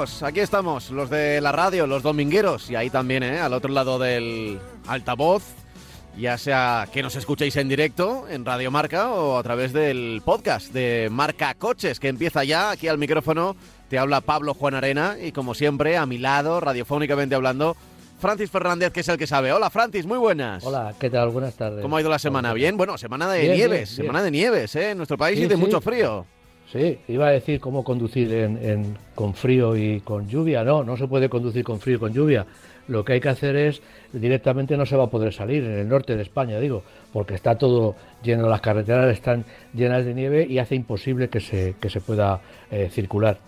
amigos? Aquí estamos, los de la radio, los domingueros, y ahí también, ¿eh? al otro lado del altavoz, ya sea que nos escuchéis en directo en Radio Marca o a través del podcast de Marca Coches, que empieza ya, aquí al micrófono te habla Pablo Juan Arena y como siempre, a mi lado, radiofónicamente hablando, Francis Fernández, que es el que sabe. Hola Francis, muy buenas. Hola, ¿qué tal? Buenas tardes. ¿Cómo ha ido la semana? ¿Bien? Bueno, semana de Bien, nieves, bien, bien. semana de nieves, ¿eh? En nuestro país Sí, y de sí. mucho frío. Sí, iba a decir cómo conducir en, con frío y con lluvia. No, no se puede conducir con frío y con lluvia. Lo que hay que hacer es, directamente no se va a poder salir, en el norte de España, digo, porque está todo lleno, las carreteras están llenas de nieve y hace imposible que se, que se pueda eh, circular.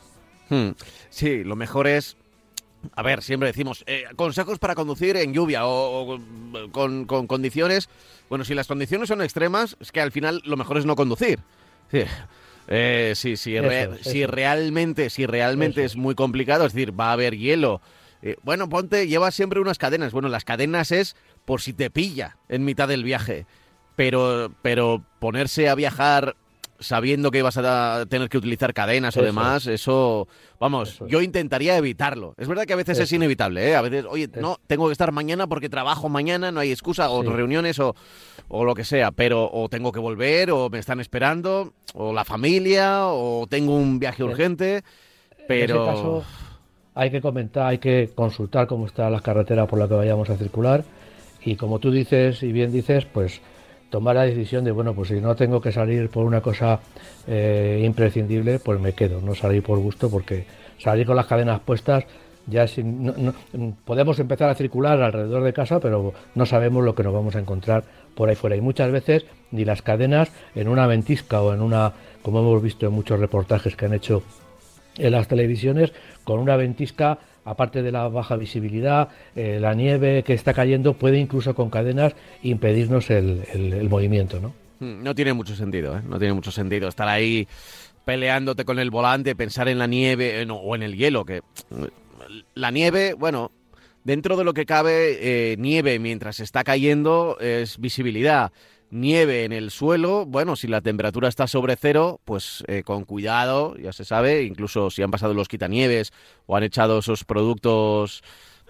Hmm. Sí, lo mejor es. A ver, siempre decimos eh, consejos para conducir en lluvia o, o con, con condiciones. Bueno, si las condiciones son extremas, es que al final lo mejor es no conducir. Sí. Eh, sí, sí, Eso re- es, si realmente, si realmente Eso es muy complicado, es decir, va a haber hielo. eh, bueno, ponte, lleva siempre unas cadenas. Bueno, las cadenas es por si te pilla en mitad del viaje. Pero, pero ponerse a viajar sabiendo que vas a tener que utilizar cadenas o Eso demás, eso, vamos, Eso yo intentaría evitarlo. Es verdad que a veces es inevitable, ¿eh? A veces, oye, no, tengo que estar mañana porque trabajo mañana, no hay excusa, o Sí. reuniones o, o lo que sea, pero o tengo que volver, o me están esperando, o la familia, o tengo un viaje En- urgente, pero... En ese caso, hay que comentar, hay que consultar cómo está la carretera por la que vayamos a circular y como tú dices y bien dices, pues tomar la decisión de, bueno, pues si no tengo que salir por una cosa eh, imprescindible, pues me quedo, no salir por gusto porque salir con las cadenas puestas ya sin- podemos empezar a circular alrededor de casa, pero no sabemos lo que nos vamos a encontrar por ahí fuera. Y muchas veces ni las cadenas en una ventisca o en una, como hemos visto en muchos reportajes que han hecho en las televisiones con una ventisca, aparte de la baja visibilidad, eh, la nieve que está cayendo puede incluso con cadenas impedirnos el, movimiento, ¿no? Mm, No tiene mucho sentido, ¿eh? No tiene mucho sentido estar ahí peleándote con el volante, pensar en la nieve o en el hielo, que mm, la nieve, bueno, dentro de lo que cabe, eh, nieve mientras está cayendo es visibilidad. Nieve en el suelo, bueno, si la temperatura está sobre cero, pues eh, con cuidado, ya se sabe, incluso si han pasado los quitanieves o han echado esos productos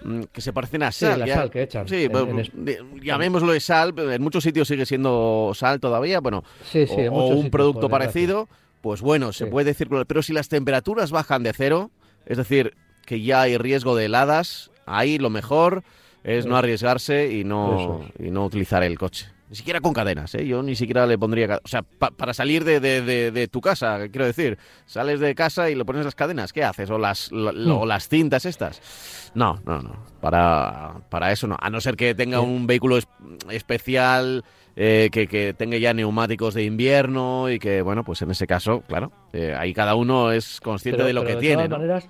mm, que se parecen a Sí, sal. la ya- sal que echan Sí, en- bueno, en es- de- llamémoslo de sal, pero en muchos sitios sigue siendo sal todavía, bueno, Sí, sí, o, un sitios, producto parecido, pues bueno, se Sí. puede circular. Pero si las temperaturas bajan de cero, es decir, que ya hay riesgo de heladas, ahí lo mejor es no arriesgarse y no, y no utilizar el coche. Ni siquiera con cadenas, ¿eh? Yo ni siquiera le pondría... O sea, pa- para salir de, de- de- de tu casa, quiero decir, sales de casa y le pones las cadenas, ¿qué haces? O las, la- Hmm. o las cintas estas. No, no, no. Para, para eso no. A no ser que tenga un vehículo es- especial, eh, que, que tenga ya neumáticos de invierno y que, bueno, pues en ese caso, claro, eh, ahí cada uno es consciente Pero- de lo pero que tiene, Todas ¿no? maneras,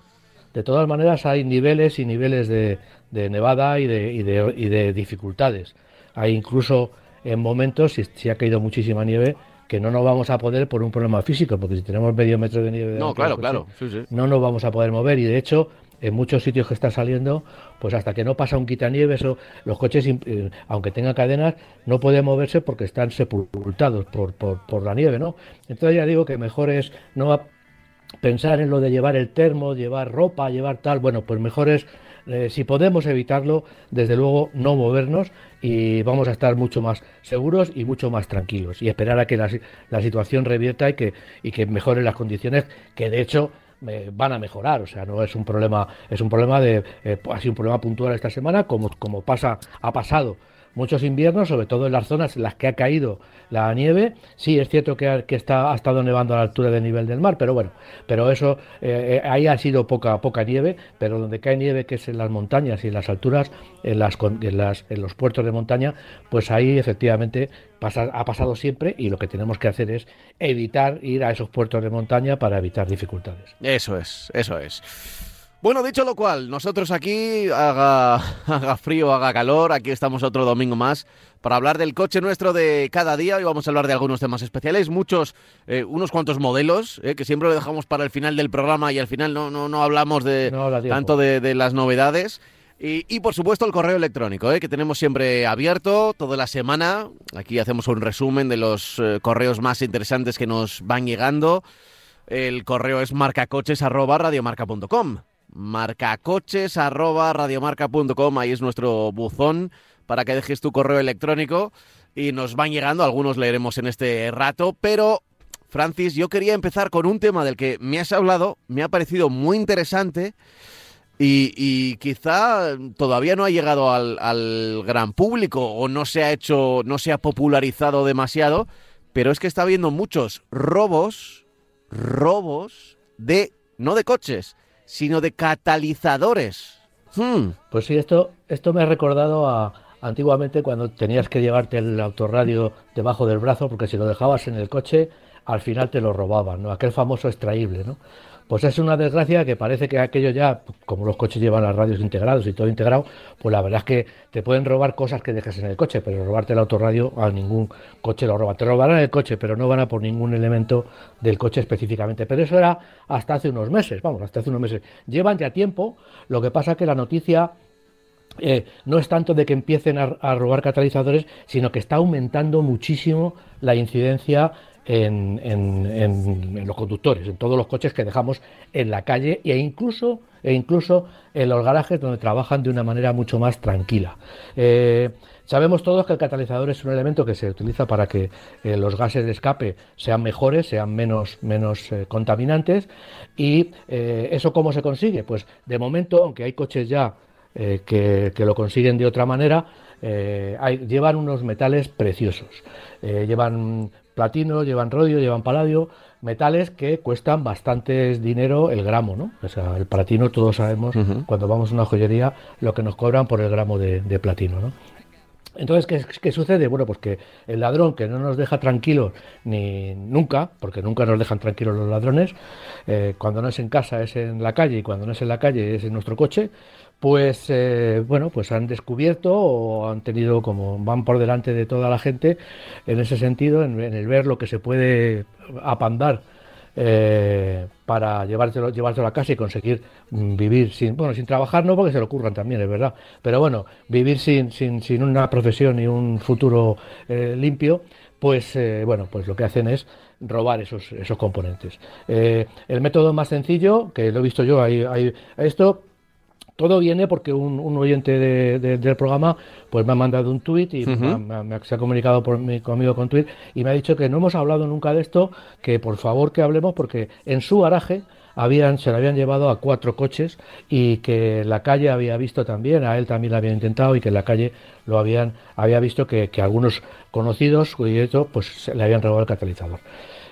de todas maneras, hay niveles y niveles de, de nevada y de, y, de, y de dificultades. Hay incluso en momentos, si, si ha caído muchísima nieve, que no nos vamos a poder por un problema físico, porque si tenemos medio metro de nieve... No, claro, coche, claro. Sí, sí. no nos vamos a poder mover y de hecho en muchos sitios que está saliendo pues hasta que no pasa un quitanieves o los coches eh, aunque tengan cadenas no pueden moverse porque están sepultados por, por, por la nieve no entonces ya digo que mejor es no pensar en lo de llevar el termo llevar ropa llevar tal bueno pues mejor es eh, si podemos evitarlo desde luego no movernos y vamos a estar mucho más seguros y mucho más tranquilos y esperar a que la, si- la situación revierta y que, y que mejoren las condiciones que de hecho eh, van a mejorar, o sea, no es un problema, es un problema de, eh, ha sido un problema puntual esta semana, como, como pasa, ha pasado muchos inviernos, sobre todo en las zonas en las que ha caído la nieve. Sí, es cierto que, que está, ha estado nevando a la altura del nivel del mar, pero bueno, pero eso eh, eh, ahí ha sido poca, poca nieve, pero donde cae nieve, que es en las montañas y en las alturas, en, las, los puertos de montaña, pues ahí efectivamente pasa, ha pasado siempre y lo que tenemos que hacer es evitar ir a esos puertos de montaña para evitar dificultades. Eso es, eso es. Bueno, dicho lo cual, nosotros aquí, haga, haga frío, haga calor, aquí estamos otro domingo más para hablar del coche nuestro de cada día. Hoy vamos a hablar de algunos temas especiales, muchos, eh, unos cuantos modelos, eh, que siempre lo dejamos para el final del programa y al final no, no, no hablamos de tanto de, las novedades. Y, por supuesto el correo electrónico, eh, que tenemos siempre abierto toda la semana. Aquí hacemos un resumen de los correos más interesantes que nos van llegando. El correo es marcacoches.radiomarca.com marcacoches.radiomarca.com, ahí es nuestro buzón para que dejes tu correo electrónico y nos van llegando, algunos leeremos en este rato, pero Francis, yo quería empezar con un tema del que me has hablado, me ha parecido muy interesante y, quizá todavía no ha llegado al, al, gran público o no se ha hecho, no se ha popularizado demasiado, pero es que está habiendo muchos robos, robos de, no de coches, sino de catalizadores. Hmm. Pues sí, esto, esto me ha recordado a antiguamente cuando tenías que llevarte el autorradio debajo del brazo, porque si lo dejabas en el coche, al final te lo robaban, ¿no? Aquel famoso extraíble, ¿no? Pues es una desgracia que parece que aquello ya, como los coches llevan las radios integrados y todo integrado, pues la verdad es que te pueden robar cosas que dejes en el coche, pero robarte el autorradio a ningún coche lo roba. Te robarán el coche, pero no van a por ningún elemento del coche específicamente. Pero eso era hasta hace unos meses, vamos, hasta hace unos meses. Llevan ya tiempo, lo que pasa que la noticia eh, no es tanto de que empiecen a, robar catalizadores, sino que está aumentando muchísimo la incidencia en, los conductores, en todos los coches que dejamos en la calle e incluso, e incluso en los garajes donde trabajan de una manera mucho más tranquila. Eh, sabemos todos que el catalizador es un elemento que se utiliza para que eh, los gases de escape sean mejores, sean menos, menos eh, contaminantes. ¿Y eso cómo se consigue? Pues de momento, aunque hay coches ya que, lo consiguen de otra manera, llevan unos metales preciosos. llevan platino, llevan rodio, llevan paladio, metales que cuestan bastante dinero el gramo, ¿no? O sea, el platino todos sabemos cuando vamos a una joyería lo que nos cobran por el gramo de, platino, ¿no? Entonces, ¿qué, sucede? Bueno, pues que el ladrón que no nos deja tranquilos ni nunca, porque nunca nos dejan tranquilos los ladrones, eh, cuando no es en casa es en la calle y cuando no es en la calle es en nuestro coche, pues eh, bueno, pues han descubierto o han tenido como van por delante de toda la gente en ese sentido, en, el ver lo que se puede apandar eh, para llevárselo, llevárselo a casa y conseguir mm, vivir sin, bueno, sin trabajar, no porque se lo ocurran también, es verdad, pero bueno, vivir sin, sin, sin una profesión y un futuro eh, limpio, pues bueno, pues lo que hacen es robar esos, esos componentes. el método más sencillo, que lo he visto yo, hay, hay esto todo viene porque un, oyente del programa pues me ha mandado un tuit y se ha comunicado por conmigo con tuit y me ha dicho que no hemos hablado nunca de esto, que por favor que hablemos porque en su garaje habían, se le habían llevado a cuatro coches y que la calle había visto también, a él también lo habían intentado y que en la calle lo habían, había visto que, algunos conocidos pues le habían robado el catalizador.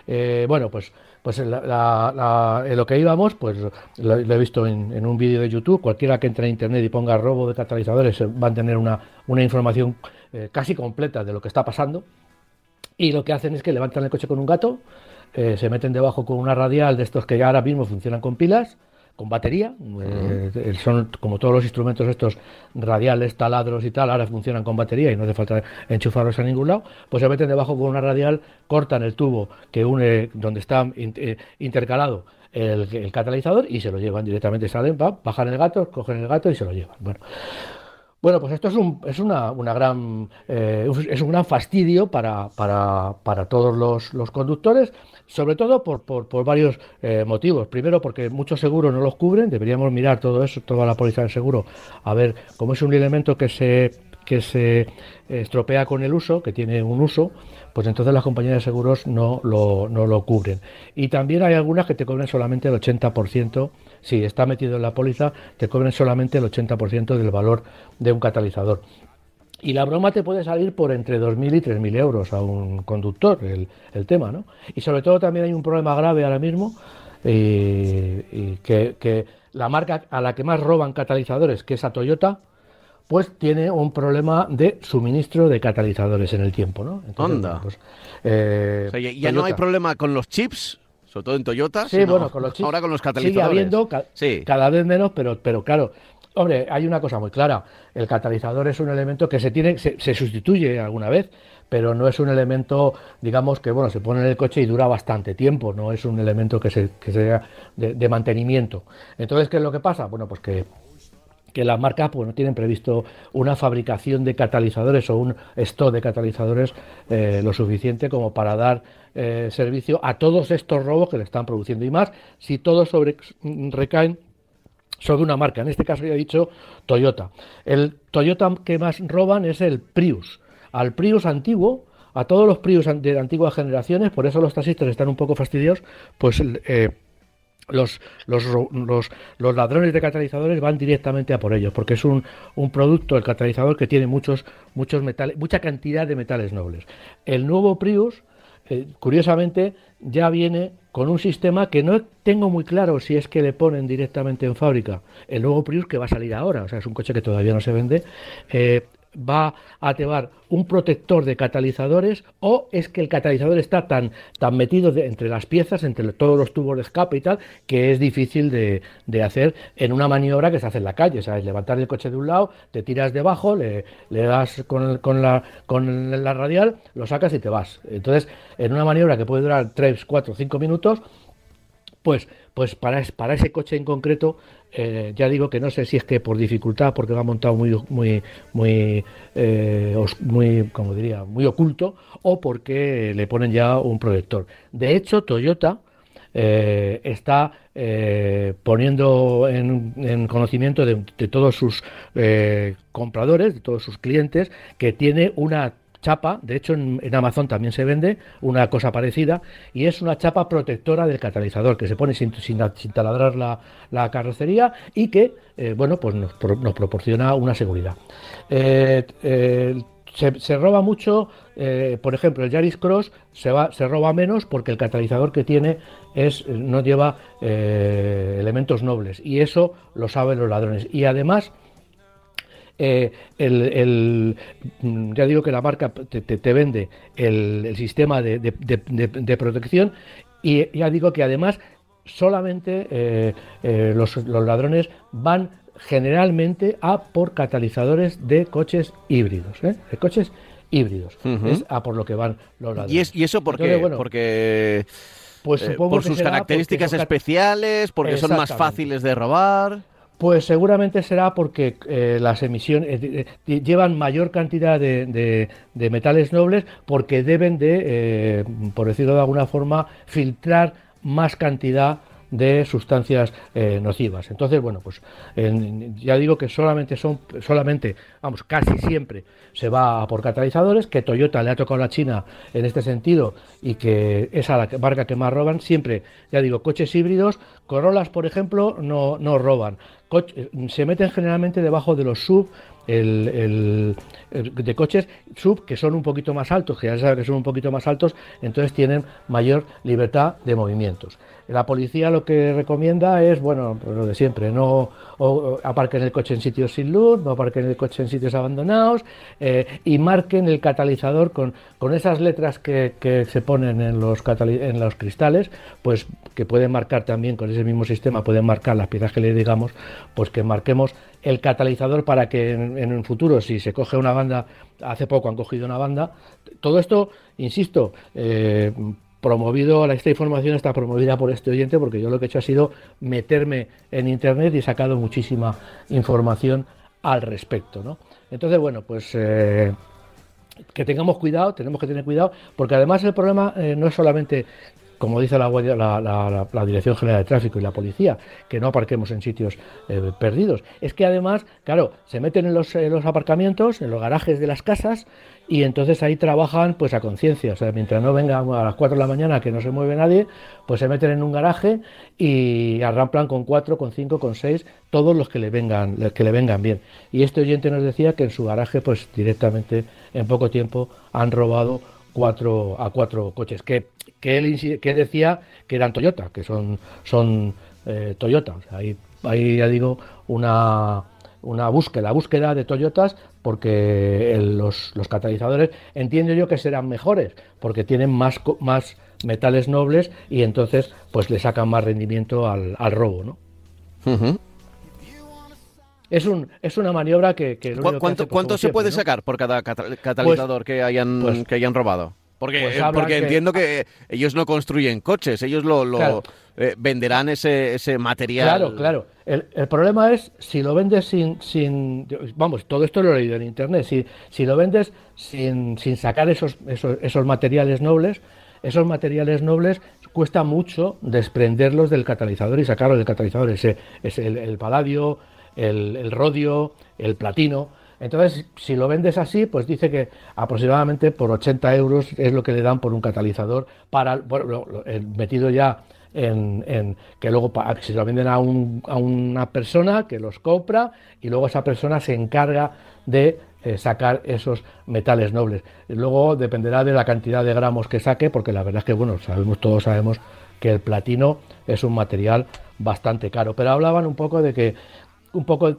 Eh, bueno, pues pues en, lo que íbamos, pues lo, he visto en, un vídeo de YouTube, cualquiera que entre en internet y ponga robo de catalizadores eh, va a tener una, información eh, casi completa de lo que está pasando. Y lo que hacen es que levantan el coche con un gato, eh, se meten debajo con una radial de estos que ahora mismo funcionan con pilas, con batería, eh, son como todos los instrumentos estos radiales, taladros y tal, ahora funcionan con batería y no hace falta enchufarlos a ningún lado, pues se meten debajo con una radial, cortan el tubo que une donde está eh, intercalado el, catalizador y se lo llevan directamente, salen, bajan el gato, cogen el gato y se lo llevan. Bueno, bueno, pues esto es un, es una, una gran, eh, es un gran fastidio para, para, para todos los, los conductores sobre todo por, por, varios eh, motivos. Primero, porque muchos seguros no los cubren, deberíamos mirar todo eso, toda la póliza de seguro, a ver cómo es un elemento que se, que se estropea con el uso, que tiene un uso, pues entonces las compañías de seguros no lo, no lo cubren. Y también hay algunas que te cobran solamente el 80%, si está metido en la póliza, te cobran solamente el 80% del valor de un catalizador. Y la broma te puede salir por entre 2.000 y 3.000 euros a un conductor, el, el, tema, ¿no? Y sobre todo también hay un problema grave ahora mismo, eh, y que, que, la marca a la que más roban catalizadores, que es a Toyota, pues tiene un problema de suministro de catalizadores en el tiempo, ¿no? Entonces, Pues, eh, o sea, ya, ya no hay problema con los chips, sobre todo en Toyota. Sí, bueno, con los chips. Ahora con los catalizadores. Sigue habiendo ca sí. cada vez menos, pero, pero claro, Hombre, hay una cosa muy clara. El catalizador es un elemento que se tiene, se, sustituye alguna vez, pero no es un elemento, digamos, que bueno, se pone en el coche y dura bastante tiempo. No es un elemento que se, que sea de, mantenimiento. Entonces, ¿qué es lo que pasa? Bueno, pues que que las marcas pues, no tienen previsto una fabricación de catalizadores o un stock de catalizadores eh, lo suficiente como para dar eh, servicio a todos estos robos que le están produciendo y más si todos sobre, recaen sobre una marca. En este caso ya he dicho Toyota. El Toyota que más roban es el Prius. Al Prius antiguo, a todos los Prius de antiguas generaciones, por eso los taxistas están un poco fastidiados, pues eh, los, los, los, los, ladrones de catalizadores van directamente a por ellos, porque es un, un, producto, el catalizador, que tiene muchos, muchos metales, mucha cantidad de metales nobles. El nuevo Prius, eh, curiosamente, ya viene con un sistema que no tengo muy claro si es que le ponen directamente en fábrica. El nuevo Prius que va a salir ahora, o sea, es un coche que todavía no se vende, eh, va a llevar un protector de catalizadores o es que el catalizador está tan, tan metido entre las piezas, entre todos los tubos de escape y tal, que es difícil de, de, hacer en una maniobra que se hace en la calle, ¿sabes? Levantar el coche de un lado, te tiras debajo, le, le das con, con, la, con la radial, lo sacas y te vas. Entonces, en una maniobra que puede durar 3, 4, 5 minutos, pues, pues para, para ese coche en concreto eh, ya digo que no sé si es que por dificultad, porque va montado muy, muy, eh, muy, como diría, muy oculto, o porque le ponen ya un proyector. De hecho, Toyota eh, está eh, poniendo en, en conocimiento de, de, todos sus compradores, de todos sus clientes, que tiene una chapa, de hecho en, Amazon también se vende una cosa parecida y es una chapa protectora del catalizador que se pone sin, sin, taladrar la, la, carrocería y que eh, bueno pues nos, pro, nos, proporciona una seguridad. Eh, eh, se, se, roba mucho, por ejemplo, el Yaris Cross se, va, se roba menos porque el catalizador que tiene es, no lleva elementos nobles y eso lo saben los ladrones. Y además eh, el, el, mm, ya digo que la marca te, te, te vende el, el, sistema de, de, de, de, protección y ya digo que además solamente eh, eh, los, los, ladrones van generalmente a por catalizadores de coches híbridos, ¿eh? de coches híbridos, uh -huh. es a por lo que van los ladrones. ¿Y, es, y eso por qué? Bueno, porque pues eh, por sus características especiales, porque son más fáciles de robar. Pues seguramente será porque eh, las emisiones eh, eh, llevan mayor cantidad de, de, metales nobles porque deben de, por decirlo de alguna forma, filtrar más cantidad de sustancias eh, nocivas. Entonces, bueno, pues ya digo que solamente son, solamente, vamos, casi siempre se va por catalizadores, que Toyota le ha tocado la China en este sentido y que es a la marca que más roban. Siempre, ya digo, coches híbridos, Corollas, por ejemplo, no, no roban. Coche, se meten generalmente debajo de los sub el, el, el, de coches sub que son un poquito más altos, que ya se sabe que son un poquito más altos, entonces tienen mayor libertad de movimientos. La policía lo que recomienda es, bueno, pues lo de siempre, no aparquen el coche en sitios sin luz, no aparquen el coche en sitios abandonados eh, y marquen el catalizador con, con esas letras que, que se ponen en los, en los cristales, pues que pueden marcar también con ese mismo sistema, pueden marcar las piezas que le digamos, pues que marquemos el catalizador para que en, en un futuro, si se coge una banda, hace poco han cogido una banda, todo esto, insisto, eh, promovido, esta información está promovida por este oyente porque yo lo que he hecho ha sido meterme en internet y he sacado muchísima información al respecto, ¿no? Entonces, bueno, pues eh, que tengamos cuidado, tenemos que tener cuidado, porque además el problema eh, no es solamente como dice la, la, Dirección General de Tráfico y la policía, que no aparquemos en sitios eh, perdidos. Es que además, claro, se meten en los, en los aparcamientos, en los garajes de las casas, y entonces ahí trabajan pues a conciencia, o sea, mientras no venga a las 4 de la mañana que no se mueve nadie, pues se meten en un garaje y arramplan con 4, con 5, con 6, todos los que le vengan que le vengan bien. Y este oyente nos decía que en su garaje pues directamente en poco tiempo han robado cuatro a cuatro coches que, que él que decía que eran Toyota, que son son eh, Toyota, ahí ahí ya digo una una búsqueda, búsqueda de Toyotas porque los, catalizadores entiendo yo que serán mejores porque tienen más, más metales nobles y entonces pues le sacan más rendimiento al, robo, ¿no? Es, un, es una maniobra que... ¿Cuánto, ¿cuánto se puede sacar por cada catalizador que, hayan, pues que hayan robado? Porque, pues porque entiendo que ellos no construyen coches, ellos lo, eh, venderán ese, ese material. Claro, claro. El, el, problema es si lo vendes sin, sin. Vamos, todo esto lo he leído en internet. Si, si lo vendes sin, sin sacar esos, esos, esos materiales nobles, esos materiales nobles cuesta mucho desprenderlos del catalizador y sacarlos del catalizador. Ese, es el, el paladio, el, rodio, el platino. Entonces, si lo vendes así, pues dice que aproximadamente por 80 euros es lo que le dan por un catalizador para bueno, metido ya en, que luego si lo venden a, una persona que los compra y luego esa persona se encarga de eh, sacar esos metales nobles. luego dependerá de la cantidad de gramos que saque, porque la verdad es que bueno, sabemos todos sabemos que el platino es un material bastante caro. Pero hablaban un poco de que un poco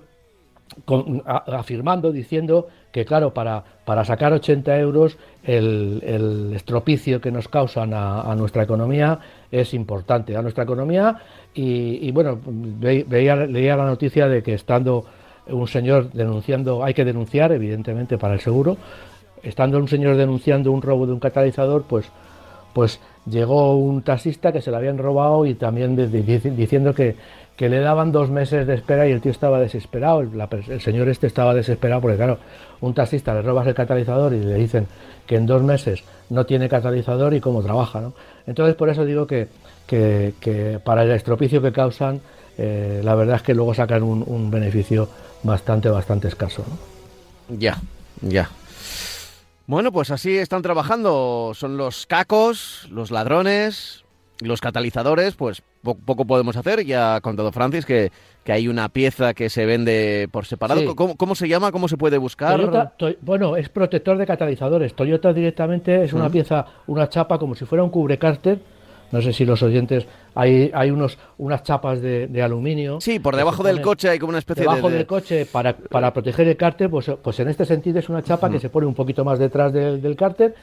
afirmando, diciendo que, claro, para, para sacar 80 euros el, el estropicio que nos causan a, nuestra economía es importante, a nuestra economía. Y, bueno, veía, leía la noticia de que estando un señor denunciando, hay que denunciar, evidentemente, para el seguro, estando un señor denunciando un robo de un catalizador, pues, pues llegó un taxista que se lo habían robado y también diciendo que que le daban dos meses de espera y el tío estaba desesperado, el, señor este estaba desesperado porque claro, un taxista le robas el catalizador y le dicen que en dos meses no tiene catalizador y cómo trabaja, ¿no? Entonces por eso digo que, que, para el estropicio que causan, eh, la verdad es que luego sacan un, beneficio bastante, bastante escaso, Ya, ya. Bueno, pues así están trabajando. Son los cacos, los ladrones, los catalizadores, pues poco podemos hacer. Ya ha contado Francis que, que hay una pieza que se vende por separado. ¿Cómo, se llama? ¿Cómo se puede buscar? bueno, es protector de catalizadores. Toyota directamente es una pieza, una chapa como si fuera un cubrecárter. No sé si los oyentes, hay, hay unos, unas chapas de, aluminio. Sí, por debajo del coche hay como una especie de... Debajo del coche, para, para proteger el cárter, pues, pues en este sentido es una chapa que se pone un poquito más detrás del, del cárter,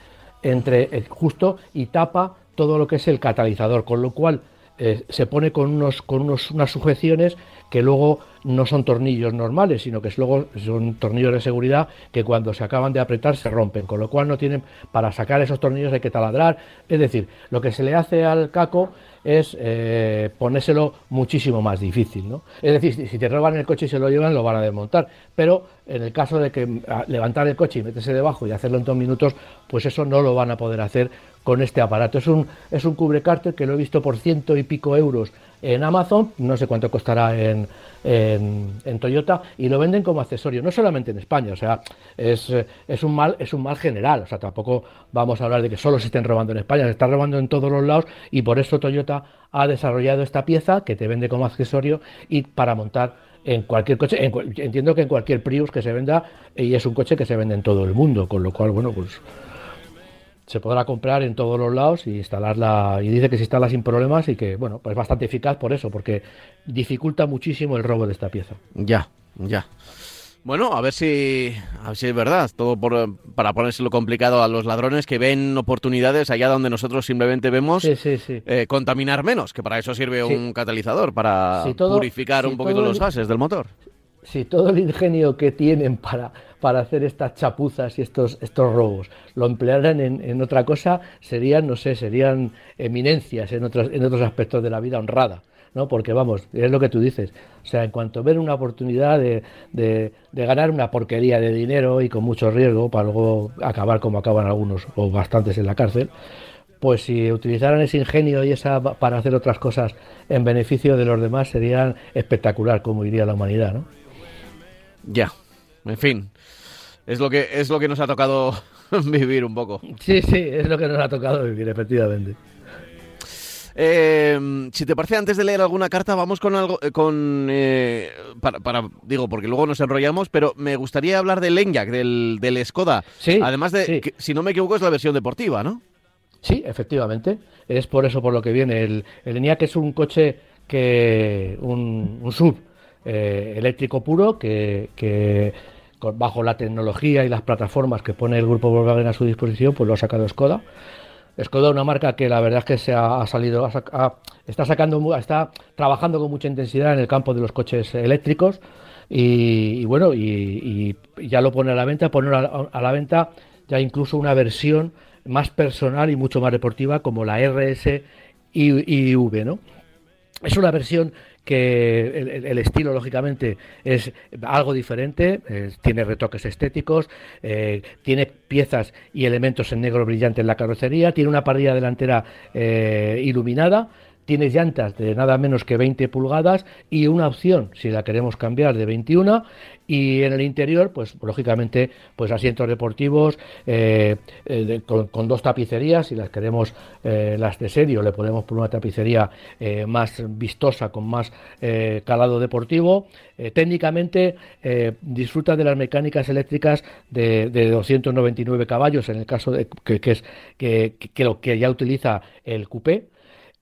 entre, justo, y tapa todo lo que es el catalizador, con lo cual eh, se pone con, unos, con unos, unas sujeciones que luego no son tornillos normales, sino que luego son tornillos de seguridad que cuando se acaban de apretar se rompen, con lo cual no tienen, para sacar esos tornillos hay que taladrar, es decir, lo que se le hace al caco es eh, ponérselo muchísimo más difícil, ¿no? Es decir, si te roban el coche y se lo llevan, lo van a desmontar, pero en el caso de que levantar el coche y meterse debajo y hacerlo en dos minutos, pues eso no lo van a poder hacer con este aparato. Es un, es un cubrecárter que lo he visto por ciento y pico euros en Amazon, no sé cuánto costará en, en, Toyota, y lo venden como accesorio, no solamente en España, o sea, es, es, un mal, es un mal general, o sea, tampoco vamos a hablar de que solo se estén robando en España, se está robando en todos los lados, y por eso Toyota ha desarrollado esta pieza que te vende como accesorio y para montar en cualquier coche, entiendo que en cualquier Prius que se venda, y es un coche que se vende en todo el mundo, con lo cual, bueno, pues se podrá comprar en todos los lados y instalarla. Y dice que se instala sin problemas y que, bueno, pues bastante eficaz por eso, porque dificulta muchísimo el robo de esta pieza. Ya, ya. Bueno, a ver si, a ver si es verdad. Todo por, para ponérselo complicado a los ladrones que ven oportunidades allá donde nosotros simplemente vemos eh, contaminar menos, que para eso sirve un catalizador, para purificar un poquito los gases del motor. Si todo el ingenio que tienen para para hacer estas chapuzas y estos, estos robos. Lo emplearan en, otra cosa, serían, no sé, serían eminencias en otros, en otros aspectos de la vida honrada. ¿no? Porque vamos, es lo que tú dices. O sea, en cuanto ver una oportunidad de, de, ganar una porquería de dinero y con mucho riesgo para luego acabar como acaban algunos o bastantes en la cárcel, pues si utilizaran ese ingenio y esa para hacer otras cosas en beneficio de los demás serían espectacular como iría la humanidad, ¿no? Ya, en fin, es lo que es lo que nos ha tocado vivir un poco. Sí, sí, es lo que nos ha tocado vivir, efectivamente. Eh, si te parece, antes de leer alguna carta, vamos con algo, eh, con eh, para, digo, porque luego nos enrollamos, pero me gustaría hablar del Enyaq, del, del Skoda. Sí, Además de, que, si no me equivoco, es la versión deportiva, ¿no? Sí, efectivamente. Es por eso por lo que viene. El, el ENIAC es un coche que. un, un sub eh, eléctrico puro que, bajo la tecnología y las plataformas que pone el grupo Volkswagen a su disposición, pues lo ha sacado Skoda. Skoda, una marca que la verdad es que se ha, salido, está sacando, está trabajando con mucha intensidad en el campo de los coches eléctricos y, bueno, y, y, ya lo pone a la venta, pone a, a la venta ya incluso una versión más personal y mucho más deportiva como la RS IV, ¿no? Es una versión que el, estilo, lógicamente, es algo diferente, eh, tiene retoques estéticos, eh, tiene piezas y elementos en negro brillante en la carrocería, tiene una parrilla delantera eh, iluminada, tiene llantas de nada menos que 20 pulgadas y una opción, si la queremos cambiar, de 21 y en el interior, pues lógicamente, pues asientos deportivos eh, eh, con, dos tapicerías, si las queremos eh, las de serio, le podemos poner una tapicería más vistosa, con más calado deportivo. técnicamente disfruta de las mecánicas eléctricas de, de 299 caballos, en el caso de que, es que, lo que ya utiliza el coupé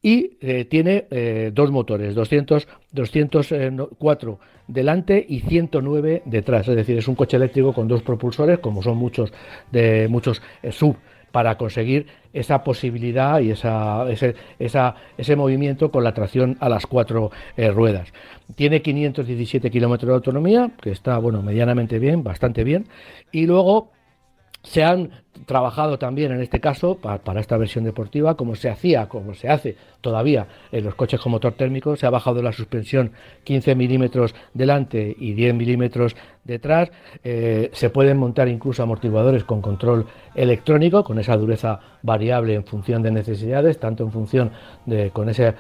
y eh, tiene eh, dos motores, 200, 204 delante y 109 detrás. Es decir, es un coche eléctrico con dos propulsores, como son muchos de muchos eh, sub para conseguir esa posibilidad y esa, ese, esa, ese movimiento con la tracción a las cuatro eh, ruedas. Tiene 517 kilómetros de autonomía, que está bueno medianamente bien, bastante bien, y luego se han trabajado también en este caso para, esta versión deportiva, como se hacía, como se hace todavía en los coches con motor térmico, se ha bajado la suspensión 15 milímetros delante y 10 milímetros detrás, eh, se pueden montar incluso amortiguadores con control electrónico, con esa dureza variable en función de necesidades, tanto en función de con ese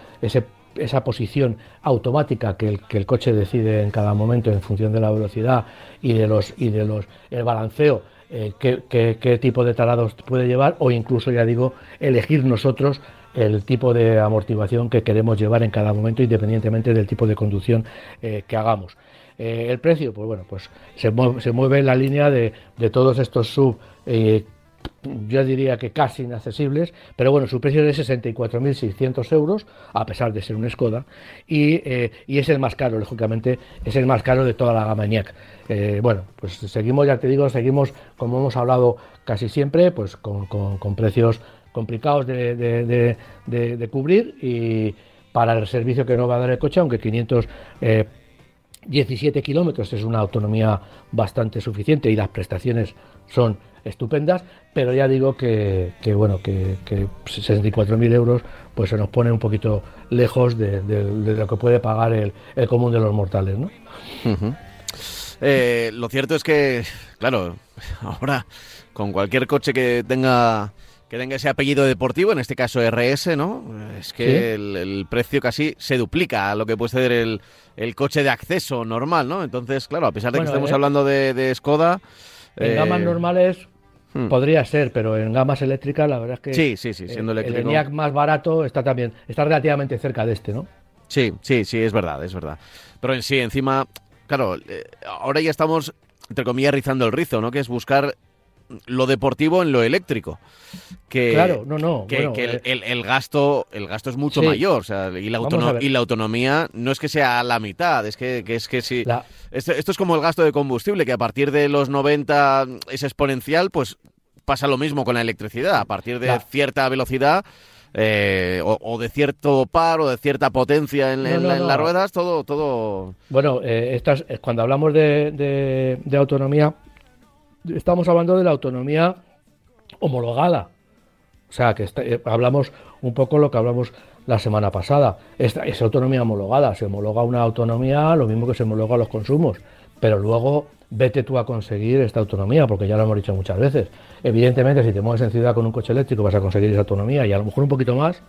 esa posición automática que el, que el coche decide en cada momento en función de la velocidad y de los y de los el balanceo eh, qué, tipo de talados puede llevar o incluso, ya digo, elegir nosotros el tipo de amortiguación que queremos llevar en cada momento independientemente del tipo de conducción eh, que hagamos. Eh, el precio, pues bueno, pues se mueve, en la línea de, de todos estos sub yo diría que casi inaccesibles, pero bueno, su precio es de 64.600 euros, a pesar de ser un Skoda, y, eh, y, es el más caro, lógicamente, es el más caro de toda la gama ENIAC. Eh, bueno, pues seguimos, ya te digo, seguimos, como hemos hablado casi siempre, pues con, con, precios complicados de, de, cubrir y para el servicio que nos va a dar el coche, aunque 500... Eh, 17 kilómetros es una autonomía bastante suficiente y las prestaciones son estupendas, pero ya digo que, que bueno, que, que 64.000 euros pues se nos pone un poquito lejos de, de, de lo que puede pagar el, el, común de los mortales, ¿no? Uh -huh. eh, lo cierto es que, claro, ahora con cualquier coche que tenga que tenga ese apellido deportivo, en este caso RS, ¿no? Es que ¿Sí? el, el, precio casi se duplica a lo que puede ser el, el, coche de acceso normal, ¿no? Entonces, claro, a pesar de bueno, que estemos eh, hablando de, de Skoda... En eh, gamas normales Hmm. Podría ser, pero en gamas eléctricas la verdad es que sí, sí, sí, siendo el, eléctrico. el ENIAC más barato está también está relativamente cerca de este, ¿no? Sí, sí, sí, es verdad, es verdad. Pero en sí, encima, claro, eh, ahora ya estamos entre comillas rizando el rizo, ¿no? Que es buscar lo deportivo en lo eléctrico. Que, claro, no, no. Que, bueno, que el, el, el, gasto, el gasto es mucho sí. mayor. O sea, y, la autono y la autonomía no es que sea la mitad, es que, que es que si. La... Esto, esto, es como el gasto de combustible, que a partir de los 90 es exponencial, pues pasa lo mismo con la electricidad. A partir de la... cierta velocidad. Eh, o, o, de cierto par o de cierta potencia en, no, en, no, en no. las ruedas, todo, todo. Bueno, eh, estas, cuando hablamos de, de, de autonomía, estamos hablando de la autonomía homologada. O sea, que está, eh, hablamos un poco lo que hablamos la semana pasada. Esta, es autonomía homologada. Se homologa una autonomía lo mismo que se homologa los consumos. pero luego vete tú a conseguir esta autonomía, porque ya lo hemos dicho muchas veces. Evidentemente, si te mueves en ciudad con un coche eléctrico vas a conseguir esa autonomía y a lo mejor un poquito más,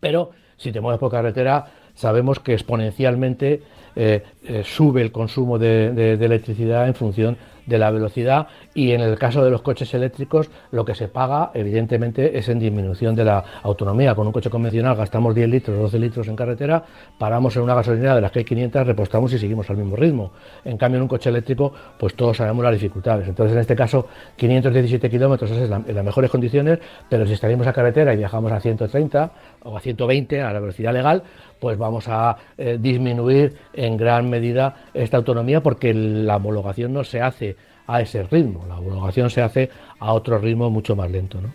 pero si te mueves por carretera sabemos que exponencialmente eh, eh, sube el consumo de, electricidad en función de la velocidad y en el caso de los coches eléctricos lo que se paga evidentemente es en disminución de la autonomía. Con un coche convencional gastamos 10 litros, 12 litros en carretera, paramos en una gasolinera de las que hay 500, repostamos y seguimos al mismo ritmo. En cambio en un coche eléctrico pues todos sabemos las dificultades. Entonces en este caso 517 kilómetros es en las mejores condiciones, pero si salimos a carretera y viajamos a 130 o a 120 a la velocidad legal, pues vamos a eh, disminuir en gran medida esta autonomía porque la homologación no se hace a ese ritmo, la homologación se hace a otro ritmo mucho más lento. ¿no?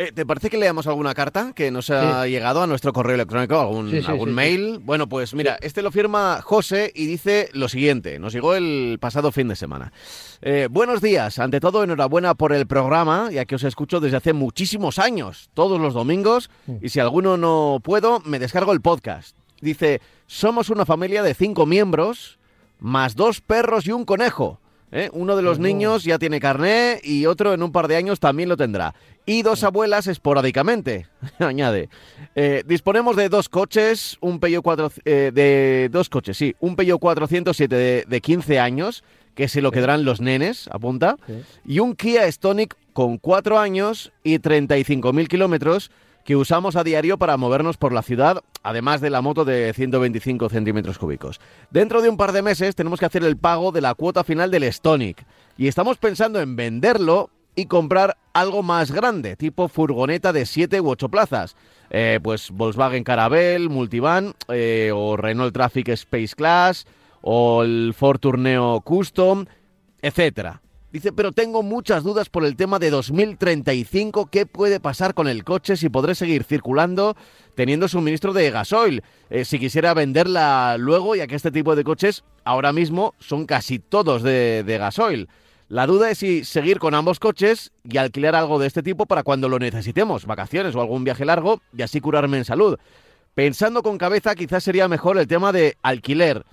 Eh, ¿Te parece que leamos alguna carta que nos ha llegado a nuestro correo electrónico, algún, algún mail? Bueno, pues mira, este lo firma José y dice lo siguiente, nos llegó el pasado fin de semana. Eh, buenos días, ante todo enhorabuena por el programa, ya que os escucho desde hace muchísimos años, todos los domingos, y si alguno no puedo, me descargo el podcast. Dice, somos una familia de cinco miembros, más dos perros y un conejo. ¿Eh? Uno de los niños ya tiene carné y otro en un par de años también lo tendrá. Y dos abuelas esporádicamente, añade. Eh, disponemos de dos coches, un Peugeot 4, eh, de dos coches, sí, un Peugeot 407 de, de 15 años, que se lo quedarán los nenes, apunta, y un Kia Stonic con cuatro años y 35.000 kilómetros que usamos a diario para movernos por la ciudad, además de la moto de 125 centímetros cúbicos. Dentro de un par de meses tenemos que hacer el pago de la cuota final del Stonic y estamos pensando en venderlo y comprar algo más grande, tipo furgoneta de 7 u 8 plazas. Eh, pues Volkswagen Caravelle, Multivan eh, o Renault Traffic Space Class o el Ford Tourneo Custom, etcétera. Dice, pero tengo muchas dudas por el tema de 2035. ¿Qué puede pasar con el coche si podré seguir circulando teniendo suministro de gasoil? Eh, si quisiera venderla luego, ya que este tipo de coches ahora mismo son casi todos de, de gasoil. La duda es si seguir con ambos coches y alquilar algo de este tipo para cuando lo necesitemos, vacaciones o algún viaje largo, y así curarme en salud. Pensando con cabeza, quizás sería mejor el tema de alquiler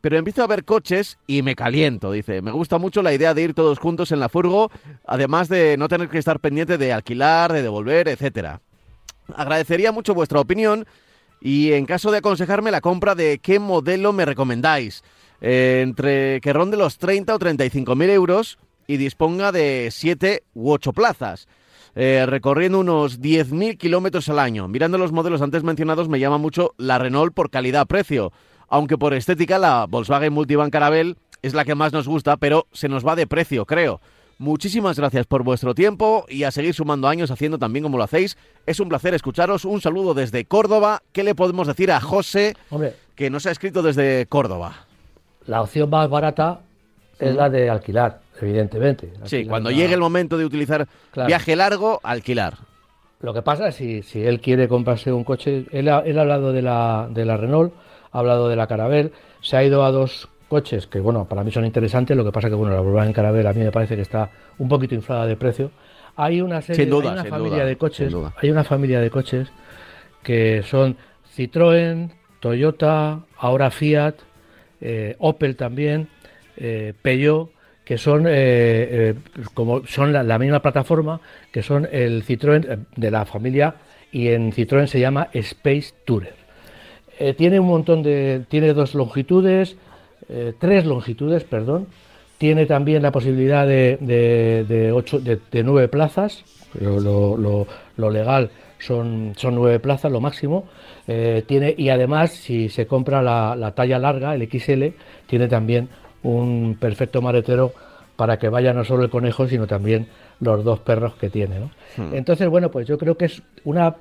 pero empiezo a ver coches y me caliento, dice. Me gusta mucho la idea de ir todos juntos en la furgo, además de no tener que estar pendiente de alquilar, de devolver, etcétera. Agradecería mucho vuestra opinión y en caso de aconsejarme la compra de qué modelo me recomendáis. Eh, entre que ronde los 30 o 35 mil euros y disponga de 7 u 8 plazas. Eh, recorriendo unos 10.000 kilómetros al año. Mirando los modelos antes mencionados me llama mucho la Renault por calidad-precio aunque por estética la Volkswagen Multivan Caravelle es la que más nos gusta, pero se nos va de precio, creo. Muchísimas gracias por vuestro tiempo y a seguir sumando años haciendo también como lo hacéis. Es un placer escucharos. Un saludo desde Córdoba. ¿Qué le podemos decir a José, que nos ha escrito desde Córdoba? La opción más barata es la de alquilar, evidentemente. sí, cuando llegue el momento de utilizar viaje largo, alquilar. Lo que pasa es si, si él quiere comprarse un coche, él ha, él ha hablado de la, de la Renault, ha hablado de la Caravel, se ha ido a dos coches que, bueno, para mí son interesantes, lo que pasa que, bueno, la Volkswagen Caravel a mí me parece que está un poquito inflada de precio. Hay una serie, una familia de coches, hay una familia de coches que son Citroën, Toyota, ahora Fiat, eh, Opel también, eh, Peugeot, que son eh, como son la, la, misma plataforma, que son el Citroën de la familia y en Citroën se llama Space Tourer. Eh, tiene un montón de. Tiene dos longitudes, eh, tres longitudes, perdón. Tiene también la posibilidad de, de, ocho, de, nueve plazas. Lo, lo, legal son, son nueve plazas, lo máximo. Eh, tiene, y además, si se compra la, la, talla larga, el XL, tiene también un perfecto maletero para que vaya no solo el conejo, sino también los dos perros que tiene. ¿no? Hmm. Entonces, bueno, pues yo creo que es una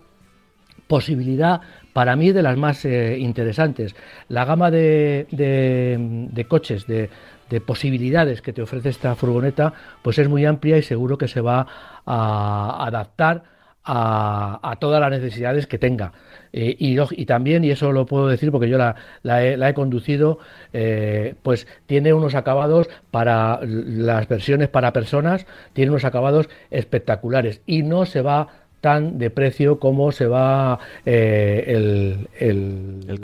posibilidad para mí de las más eh, interesantes. La gama de, de, coches, de, de, posibilidades que te ofrece esta furgoneta, pues es muy amplia y seguro que se va a adaptar a, a todas las necesidades que tenga. Eh, y, también, y eso lo puedo decir porque yo la, la, he, conducido, eh, pues tiene unos acabados para las versiones para personas, tiene unos acabados espectaculares y no se va tan de precio como se va eh, el, el, el.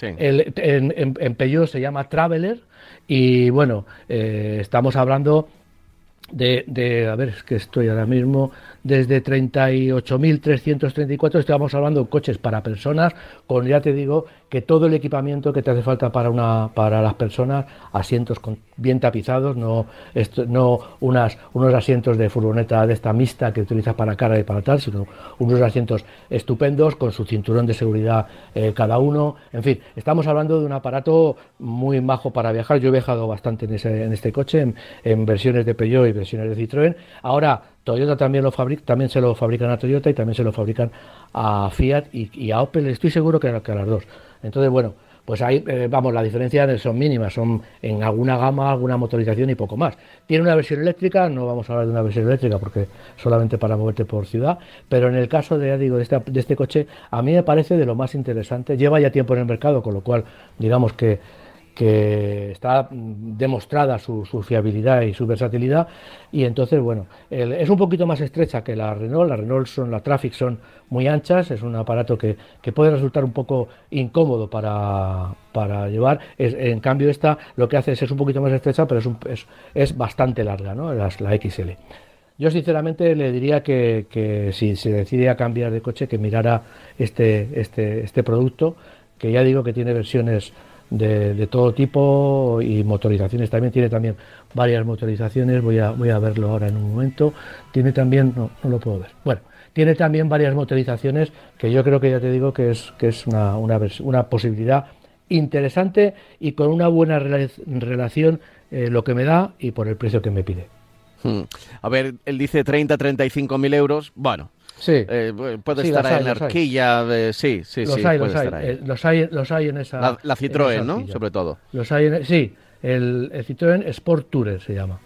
El, en, en, Peugeot se llama Traveler y bueno, eh, estamos hablando de, de, a ver, es que estoy ahora mismo, desde 38.334, estamos hablando de coches para personas, con ya te digo que todo el equipamiento que te hace falta para una para las personas, asientos bien tapizados, no no unas unos asientos de furgoneta de esta mixta que utilizas para carga y para tal, sino unos asientos estupendos con su cinturón de seguridad eh, cada uno. En fin, estamos hablando de un aparato muy majo para viajar. Yo he viajado bastante en, ese, en este coche, en, en versiones de Peugeot y versiones de Citroën. Ahora Toyota también lo fabrica, también se lo fabrican a Toyota y también se lo fabrican a Fiat y, a Opel. Estoy seguro que, que, a las dos. Entonces, bueno, pues ahí, eh, vamos, las diferencias son mínimas, son en alguna gama, alguna motorización y poco más. Tiene una versión eléctrica, no vamos a hablar de una versión eléctrica porque solamente para moverte por ciudad, pero en el caso de, digo, de este, de este coche, a mí me parece de lo más interesante. Lleva ya tiempo en el mercado, con lo cual, digamos que que está demostrada su, fiabilidad y su versatilidad y entonces bueno es un poquito más estrecha que la Renault. La Renault son la Traffic son muy anchas es un aparato que, puede resultar un poco incómodo para, para llevar. En cambio esta lo que hace es, es un poquito más estrecha pero es, es, bastante larga ¿no? la, la XL yo sinceramente le diría que, que, si se decide a cambiar de coche que mirara este, este, este producto que ya digo que tiene versiones de, todo tipo y motorizaciones. También tiene también varias motorizaciones, voy a, voy a verlo ahora en un momento. Tiene también, no, no lo puedo ver. Bueno, tiene también varias motorizaciones que yo creo que ya te digo que es, que es una, una, una posibilidad interesante y con una buena relación eh, lo que me da y por el precio que me pide. Hmm. A ver, él dice 30, 35 mil euros. Bueno, Sí. Eh, puede estar en la horquilla, sí, sí, los sí. Hay, los, hay. Eh, los, hay, los hay en esa. La, Citroën, ¿no? Sobre todo. Los hay en, sí, el, Citroën Sport Tourer se llama.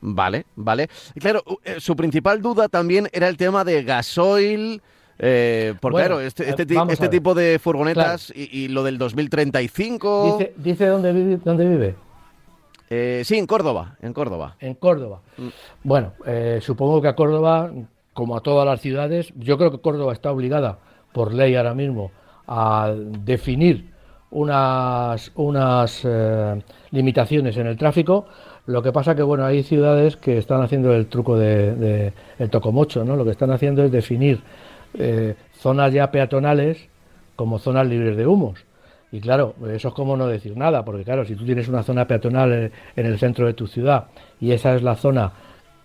Vale, vale. Y claro, eh, su principal duda también era el tema de gasoil. Eh, porque claro, este, este, este tipo de furgonetas y, lo del 2035. Dice, dice dónde vive. Dónde vive? sí, en Córdoba, en Córdoba. En Córdoba. Mm. Bueno, supongo que a Córdoba como a todas las ciudades, yo creo que Córdoba está obligada por ley ahora mismo a definir unas, unas eh, limitaciones en el tráfico. Lo que pasa que bueno, hay ciudades que están haciendo el truco de, el tocomocho, ¿no? Lo que están haciendo es definir eh, zonas ya peatonales como zonas libres de humos. Y claro, eso es como no decir nada, porque claro, si tú tienes una zona peatonal en el centro de tu ciudad y esa es la zona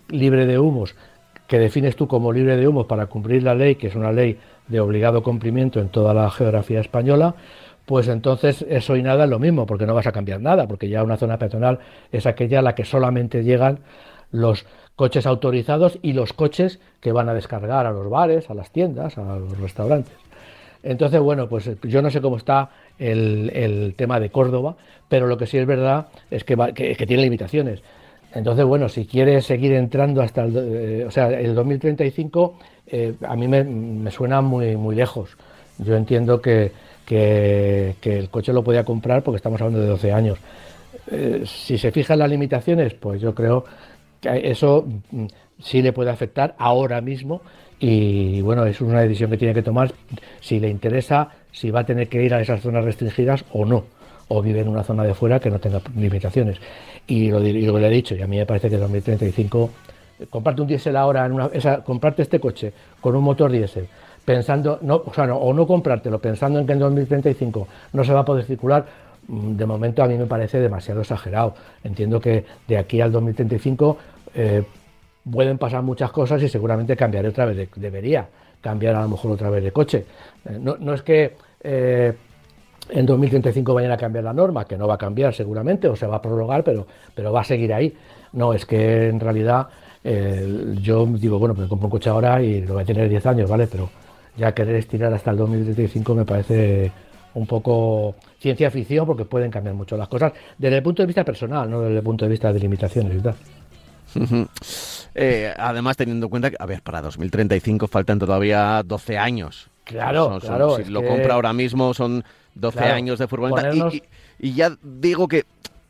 libre de humos que defines tú como libre de humos para cumplir la ley, que es una ley de obligado cumplimiento en toda la geografía española, pues entonces eso y nada es lo mismo, porque no vas a cambiar nada, porque ya una zona peatonal es aquella a la que solamente llegan los coches autorizados y los coches que van a descargar a los bares, a las tiendas, a los restaurantes. Entonces, bueno, pues yo no sé cómo está el, tema de Córdoba, pero lo que sí es verdad es que tiene limitaciones. Entonces, bueno, si quiere seguir entrando hasta el, eh, o sea, el 2035, eh, a mí me, suena muy, muy lejos. Yo entiendo que, que, el coche lo podía comprar porque estamos hablando de 12 años. Eh, si se fijan las limitaciones, pues yo creo que eso mm, sí le puede afectar ahora mismo y bueno, es una decisión que tiene que tomar si le interesa, si va a tener que ir a esas zonas restringidas o no, o vive en una zona de fuera que no tenga limitaciones. Y lo, que le he dicho, y a mí me parece que en 2035, comparte un diésel ahora, en una, esa, comprarte este coche con un motor diésel, pensando, no, o, sea, no, o no comprártelo pensando en que en 2035 no se va a poder circular, mm, de momento a mí me parece demasiado exagerado. Entiendo que de aquí al 2035 eh, pueden pasar muchas cosas y seguramente cambiaré otra vez, debería cambiar a lo mejor otra vez de coche. Eh, no, no, es que eh, en 2035 vayan a cambiar la norma, que no va a cambiar seguramente, o se va a prorrogar, pero, pero va a seguir ahí. No, es que en realidad yo digo, bueno, pues compro un coche ahora y lo voy a tener 10 años, ¿vale? Pero ya querer estirar hasta el 2035 me parece un poco ciencia ficción porque pueden cambiar mucho las cosas desde el punto de vista personal, no desde el punto de vista de limitaciones y tal. Eh, además, teniendo en cuenta que, a ver, para 2035 faltan todavía 12 años. Claro, claro. Si lo compra ahora mismo son 12 años de furgoneta. Y, ya digo que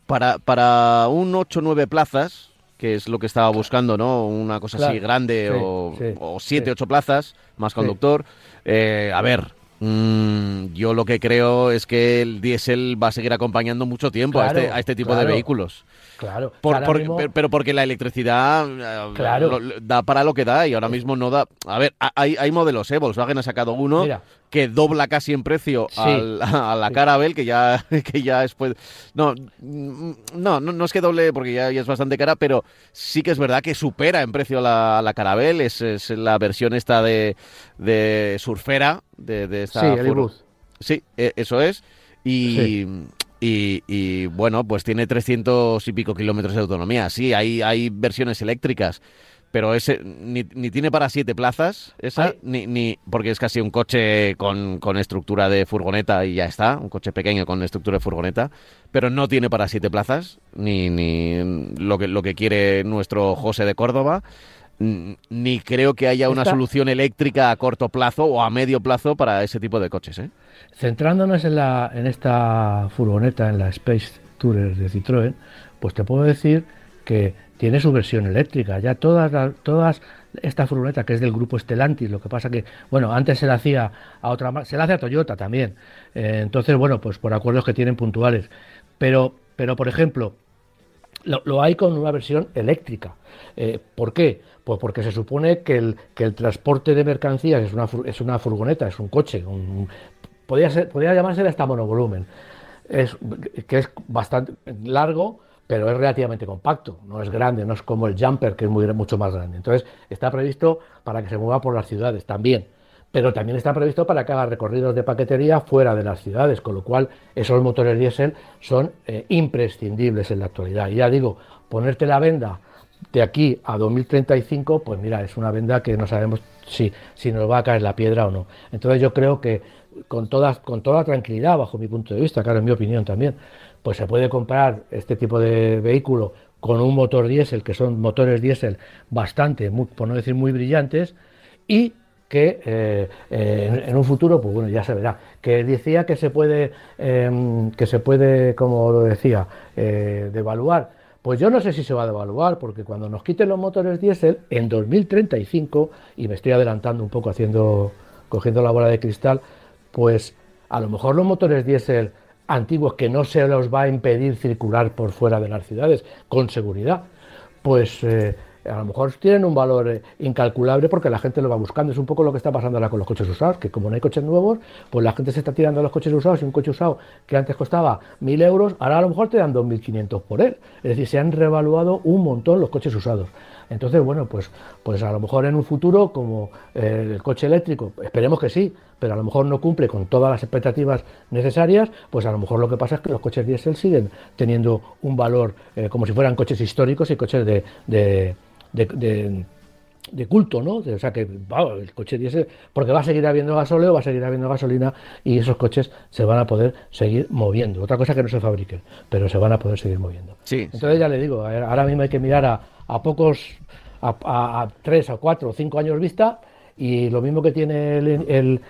para, para un 8 o 9 plazas, que es lo que estaba buscando, ¿no? Una cosa así grande, o, 7 o 8 plazas, más conductor. Eh, a ver, Mm, yo lo que creo es que el diésel va a seguir acompañando mucho tiempo a, este, a este tipo de vehículos. Claro. Pero porque la electricidad eh, da para lo que da y ahora mismo no da. A ver, hay, hay modelos, ¿eh? Volkswagen ha sacado uno que dobla casi en precio a la Carabel, que ya, que ya es pues. No, no, no, es que doble porque ya, es bastante cara, pero sí que es verdad que supera en precio la, la Carabel. Es, es la versión esta de, de surfera de, de esta. Sí, el Sí, e, eso es. Y, y, bueno, pues tiene 300 y pico kilómetros de autonomía. Sí, hay, hay versiones eléctricas, pero ese ni, tiene para siete plazas, esa, ni, ni, porque es casi un coche con, con, estructura de furgoneta y ya está, un coche pequeño con estructura de furgoneta, pero no tiene para siete plazas, ni, ni lo, que, lo que quiere nuestro José de Córdoba ni creo que haya una solución eléctrica a corto plazo o a medio plazo para ese tipo de coches. ¿eh? Centrándonos en, la, en esta furgoneta, en la Space Tourer de Citroën, pues te puedo decir que tiene su versión eléctrica. Ya todas, todas esta furgoneta que es del grupo Stellantis, lo que pasa que, bueno, antes se la hacía a otra se la hace a Toyota también. Eh, entonces, bueno, pues por acuerdos que tienen puntuales. Pero, pero por ejemplo, lo, hay con una versión eléctrica. Eh, ¿Por qué? Pues porque se supone que el, que el transporte de mercancías es una, es una furgoneta, es un coche, podría, ser, podría llamarse hasta monovolumen, es, que es bastante largo, pero es relativamente compacto, no es grande, no es como el jumper, que es muy, mucho más grande. Entonces, está previsto para que se mueva por las ciudades también, pero también está previsto para que haga recorridos de paquetería fuera de las ciudades, con lo cual esos motores diésel son eh, imprescindibles en la actualidad. Y ya digo, ponerte la venda de aquí a 2035, pues mira, es una venda que no sabemos si, si nos va a caer la piedra o no. Entonces yo creo que con toda, con toda tranquilidad, bajo mi punto de vista, claro, en mi opinión también, pues se puede comprar este tipo de vehículo con un motor diésel, que son motores diésel bastante, por no decir muy brillantes, y que eh, en, un futuro, pues bueno, ya se verá. Que decía que se puede, em, que se puede, como lo decía, eh, devaluar pues yo no sé si se va a devaluar, porque cuando nos quiten los motores diésel, en 2035, y me estoy adelantando un poco haciendo, cogiendo la bola de cristal, pues a lo mejor los motores diésel antiguos que no se los va a impedir circular por fuera de las ciudades con seguridad, pues eh, a lo mejor tienen un valor eh, incalculable porque la gente lo va buscando. Es un poco lo que está pasando ahora con los coches usados, que como no hay coches nuevos, pues la gente se está tirando a los coches usados y un coche usado que antes costaba 1.000 euros, ahora a lo mejor te dan 2.500 por él. Es decir, se han revaluado un montón los coches usados. Entonces, bueno, pues, pues a lo mejor en un futuro, como eh, el coche eléctrico, esperemos que sí, pero a lo mejor no cumple con todas las expectativas necesarias, pues a lo mejor lo que pasa es que los coches diésel siguen teniendo un valor eh, como si fueran coches históricos y coches de de, de, culto, ¿no? O sea que el coche diésel, porque va a seguir habiendo gasóleo, va a seguir habiendo gasolina y esos coches se van a poder seguir moviendo. Otra cosa que no se fabriquen, pero se van a poder seguir moviendo. Sí, Entonces ya le digo, ahora mismo hay que mirar a, a pocos, a, a, tres, a cuatro o cinco años vista y lo mismo que tiene el, el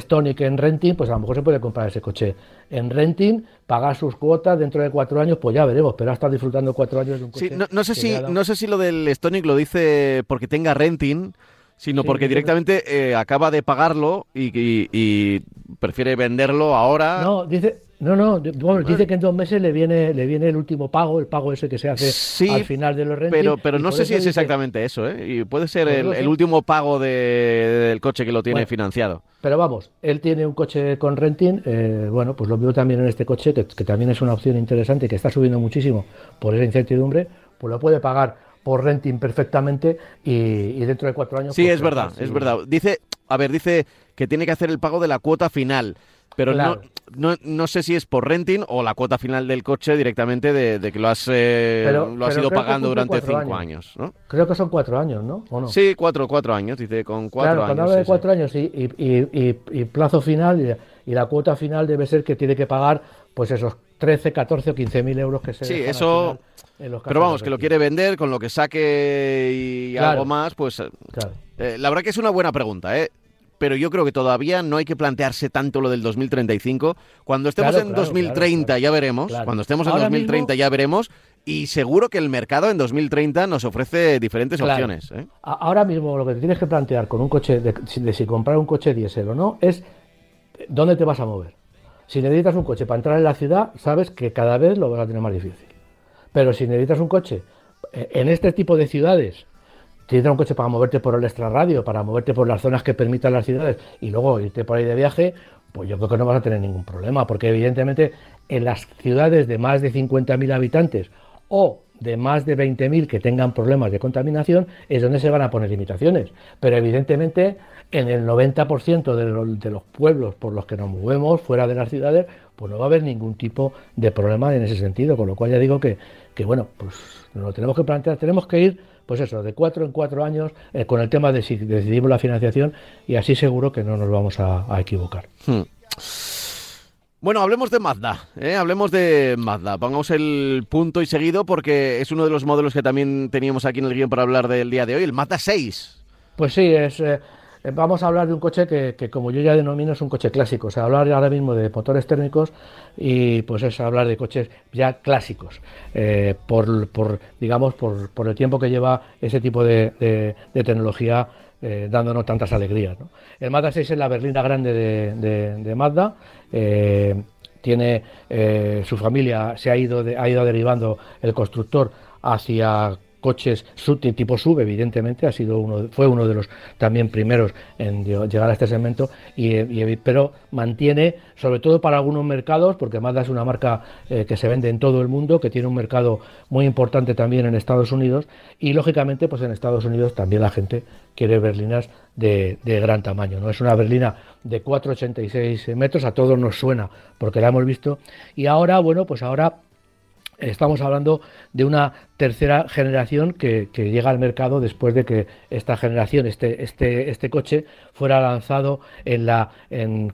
Stonic en renting, pues a lo mejor se puede comprar ese coche en renting, pagar sus cuotas dentro de cuatro años, pues ya veremos, pero ha estado disfrutando cuatro años de un coche. Sí, no, sé si, no sé si lo del Stonic lo dice porque tenga renting, sino porque directamente eh, acaba de pagarlo y, prefiere venderlo ahora. No, dice, no, no, dice que en dos meses le viene, le viene el último pago, el pago ese que se hace al final de los renting. Pero, pero no sé si es exactamente eso, ¿eh? Y puede ser el, último pago del coche que lo tiene financiado. Pero vamos, él tiene un coche con renting, eh, bueno, pues lo veo también en este coche, que, también es una opción interesante, que está subiendo muchísimo por esa incertidumbre, pues lo puede pagar por renting perfectamente y, dentro de cuatro años. Sí, pues es verdad, es verdad. Dice, a ver, dice que tiene que hacer el pago de la cuota final. Pero no, no, no, sé si es por renting o la cuota final del coche directamente de, que lo has, eh, lo has ido pagando durante cinco años. ¿no? Creo que son cuatro años, ¿no? Sí, cuatro, cuatro años, dice, con cuatro claro, Cuando habla de cuatro años y, y, y, plazo final y, la cuota final debe ser que tiene que pagar pues esos 13, 14 o 15 mil euros que se Sí, eso... pero vamos, que lo quiere vender con lo que saque y algo más, pues... Claro. Eh, la verdad que es una buena pregunta, ¿eh? Pero yo creo que todavía no hay que plantearse tanto lo del 2035. Cuando estemos en 2030 ya veremos, cuando estemos en 2030 ya veremos, y seguro que el mercado en 2030 nos ofrece diferentes opciones. ¿eh? Ahora mismo lo que tienes que plantear con un coche, de, si comprar un coche diésel o no, es ¿dónde te vas a mover? Si necesitas un coche para entrar en la ciudad, sabes que cada vez lo vas a tener más difícil. Pero si necesitas un coche eh, en este tipo de ciudades, necesitas un coche para moverte por el extrarradio, para moverte por las zonas que permitan las ciudades y luego irte por ahí de viaje, pues yo creo que no vas a tener ningún problema, porque evidentemente en las ciudades de más de 50.000 habitantes o de más de 20.000 que tengan problemas de contaminación es donde se van a poner limitaciones. Pero evidentemente en el 90% de, de los pueblos por los que nos movemos fuera de las ciudades, pues no va a haber ningún tipo de problema en ese sentido. Con lo cual ya digo que, que bueno, pues nos lo tenemos que plantear, tenemos que ir, pues eso, de cuatro en cuatro años eh, con el tema de si decidimos la financiación y así seguro que no nos vamos a, equivocar. Hmm. Bueno, hablemos de Mazda, ¿eh? hablemos de Mazda. Pongamos el punto y seguido porque es uno de los modelos que también teníamos aquí en el guion para hablar del día de hoy, el Mazda 6. Pues sí, es, eh, vamos a hablar de un coche que, como yo ya denomino, es un coche clásico. O sea, hablar ahora mismo de motores térmicos y pues es hablar de coches ya clásicos, eh, por, digamos, por, por, el tiempo que lleva ese tipo de, tecnología eh, dándonos tantas alegrías. El Mazda 6 es la berlina grande de Mazda. Eh, tiene eh, su familia, se ha ido, ha ido derivando el constructor hacia coches tipo sub, evidentemente, ha sido uno, fue uno de los también primeros en llegar a este segmento, y, pero mantiene, sobre todo para algunos mercados, porque Mazda es una marca eh, que se vende en todo el mundo, que tiene un mercado muy importante también en Estados Unidos, y lógicamente, pues en Estados Unidos también la gente quiere berlinas de, de gran tamaño. ¿no? Es una berlina de 4,86 metros, a todos nos suena porque la hemos visto, y ahora, bueno, pues ahora Estamos hablando de una tercera generación que, llega al mercado después de que esta generación, este, este, este coche, fuera lanzado en la,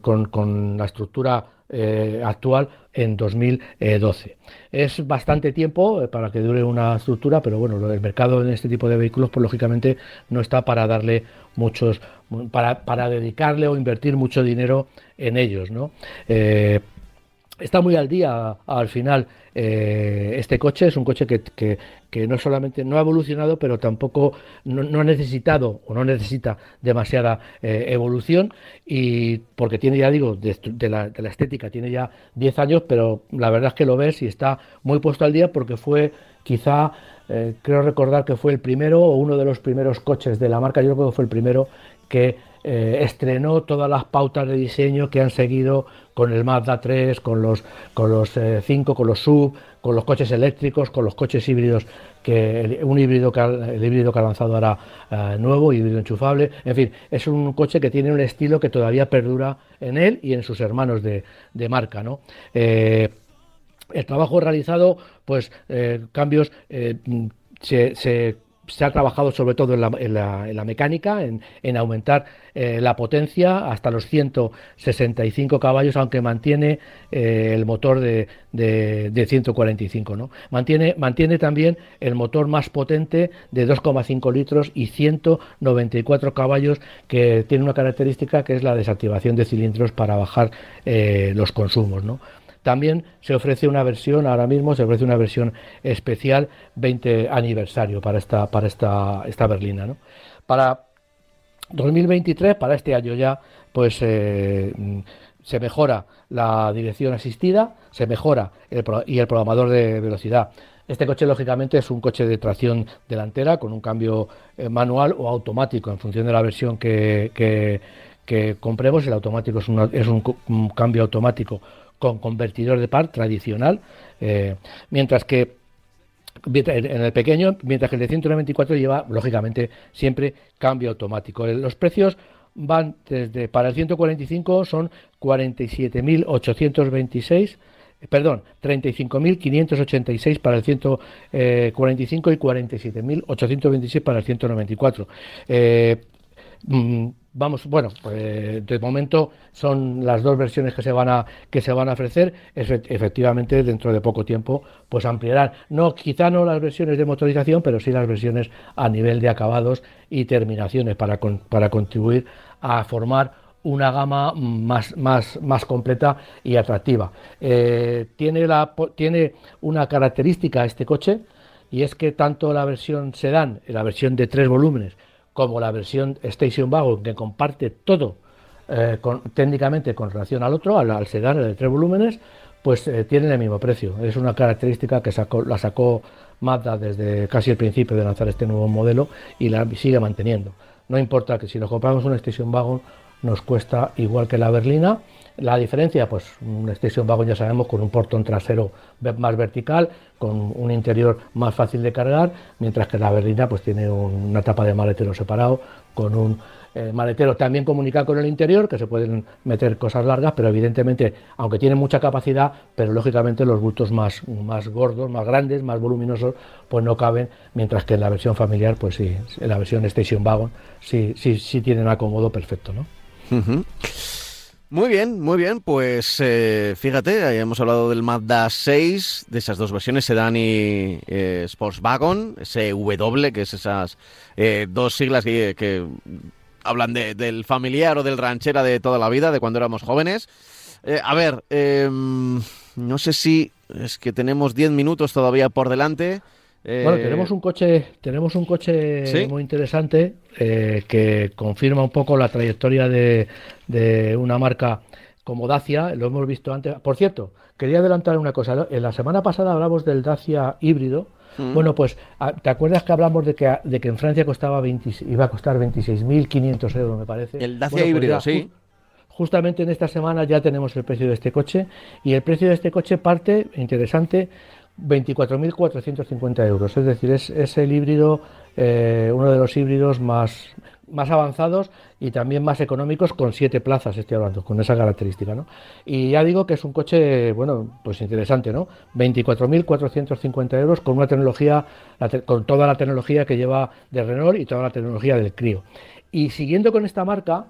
con, la estructura eh, actual en 2012. Es bastante tiempo eh, para que dure una estructura, pero bueno, el mercado en este tipo de vehículos, pues lógicamente no está para darle muchos, para, para dedicarle o invertir mucho dinero en ellos, ¿no? Eh, está muy al día al final eh, este coche. Es un coche que, no solamente no ha evolucionado pero tampoco no, ha necesitado o no necesita demasiada eh, evolución. Y porque tiene ya digo de, la, estética tiene ya 10 años pero la verdad es que lo ves y está muy puesto al día porque fue quizá eh, creo recordar que fue el primero o uno de los primeros coches de la marca. Yo creo que fue el primero que estrenó todas las pautas de diseño que han seguido con el Mazda 3, con los, con los 5, eh, con los sub, con los coches eléctricos, con los coches híbridos, que un híbrido que, el híbrido que ha lanzado ahora eh, nuevo, híbrido enchufable. En fin, es un coche que tiene un estilo que todavía perdura en él y en sus hermanos de, marca. ¿no? Eh, el trabajo realizado, pues cambios se se ha trabajado sobre todo en la, mecánica, en, aumentar eh, la potencia hasta los 165 caballos, aunque mantiene eh, el motor de, 145. ¿no? Mantiene, también el motor más potente de 2,5 litros y 194 caballos, que tiene una característica que es la desactivación de cilindros para bajar eh, los consumos. ¿no? También se ofrece una versión, ahora mismo se ofrece una versión especial 20 aniversario para esta, para esta, esta berlina. ¿no? Para 2023, para este año ya, pues eh, se mejora la dirección asistida, se mejora y el programador de velocidad. Este coche, lógicamente, es un coche de tracción delantera con un cambio eh, manual o automático en función de la versión que, que, compremos. El automático es, es un, cambio automático con convertidor de par tradicional, eh, mientras que en el pequeño, mientras que el de 194 lleva, lógicamente, siempre cambio automático. Los precios van desde, para el 145 son 47.826, perdón, 35.586 para el 145 y 47.826 para el 194. Eh, Vamos, bueno, pues de momento son las dos versiones que se van a que se van a ofrecer. Efectivamente, dentro de poco tiempo, pues ampliarán. No, quizá no las versiones de motorización, pero sí las versiones a nivel de acabados y terminaciones para, para contribuir a formar una gama más, más, más completa y atractiva. Eh, tiene, la, tiene una característica este coche y es que tanto la versión sedán, la versión de tres volúmenes, como la versión Station Wagon, que comparte todo eh, técnicamente con relación al otro, al, sedán, el de tres volúmenes, pues eh, tienen el mismo precio. Es una característica que sacó, la sacó Mazda desde casi el principio de lanzar este nuevo modelo y la sigue manteniendo. No importa que si nos compramos una Station Wagon nos cuesta igual que la berlina. La diferencia, pues un Station Wagon ya sabemos con un portón trasero más vertical, con un interior más fácil de cargar, mientras que la berlina pues tiene una tapa de maletero separado con un eh, maletero también comunica con el interior, que se pueden meter cosas largas, pero evidentemente, aunque tiene mucha capacidad, pero lógicamente los bultos más, más gordos, más grandes, más voluminosos, pues no caben, mientras que en la versión familiar, pues sí, en la versión Station Wagon, sí, sí, sí tienen acomodo perfecto, ¿no? Muy bien, muy bien. Pues eh, fíjate, hemos hablado del Mazda 6, de esas dos versiones, Sedan y eh, Sportswagon, ese W, que es esas eh, dos siglas que, hablan del familiar o del ranchera de toda la vida, de cuando éramos jóvenes. a ver, em, no sé si es que tenemos 10 minutos todavía por delante. Bueno, tenemos un coche, tenemos un coche muy interesante eh, que confirma un poco la trayectoria de, una marca como Dacia. Lo hemos visto antes. Por cierto, quería adelantar una cosa. En la semana pasada hablamos del Dacia híbrido. Mm. Bueno, pues, ah, ¿te acuerdas que hablamos de que, de que en Francia costaba 20, iba a costar 26.500 euros, me parece? El Dacia pues híbrido, sí. Justamente en esta semana ya tenemos el precio de este coche y el precio de este coche parte, interesante, 24.450 euros. Es decir, es, el híbrido, eh, uno de los híbridos más, más avanzados y también más económicos con siete plazas, estoy hablando, con esa característica. ¿no? Y ya digo que es un coche, bueno, pues interesante, ¿no? 24.450 euros con una tecnología, con toda la tecnología que lleva de Renault y toda la tecnología del Clio. Y siguiendo con esta marca,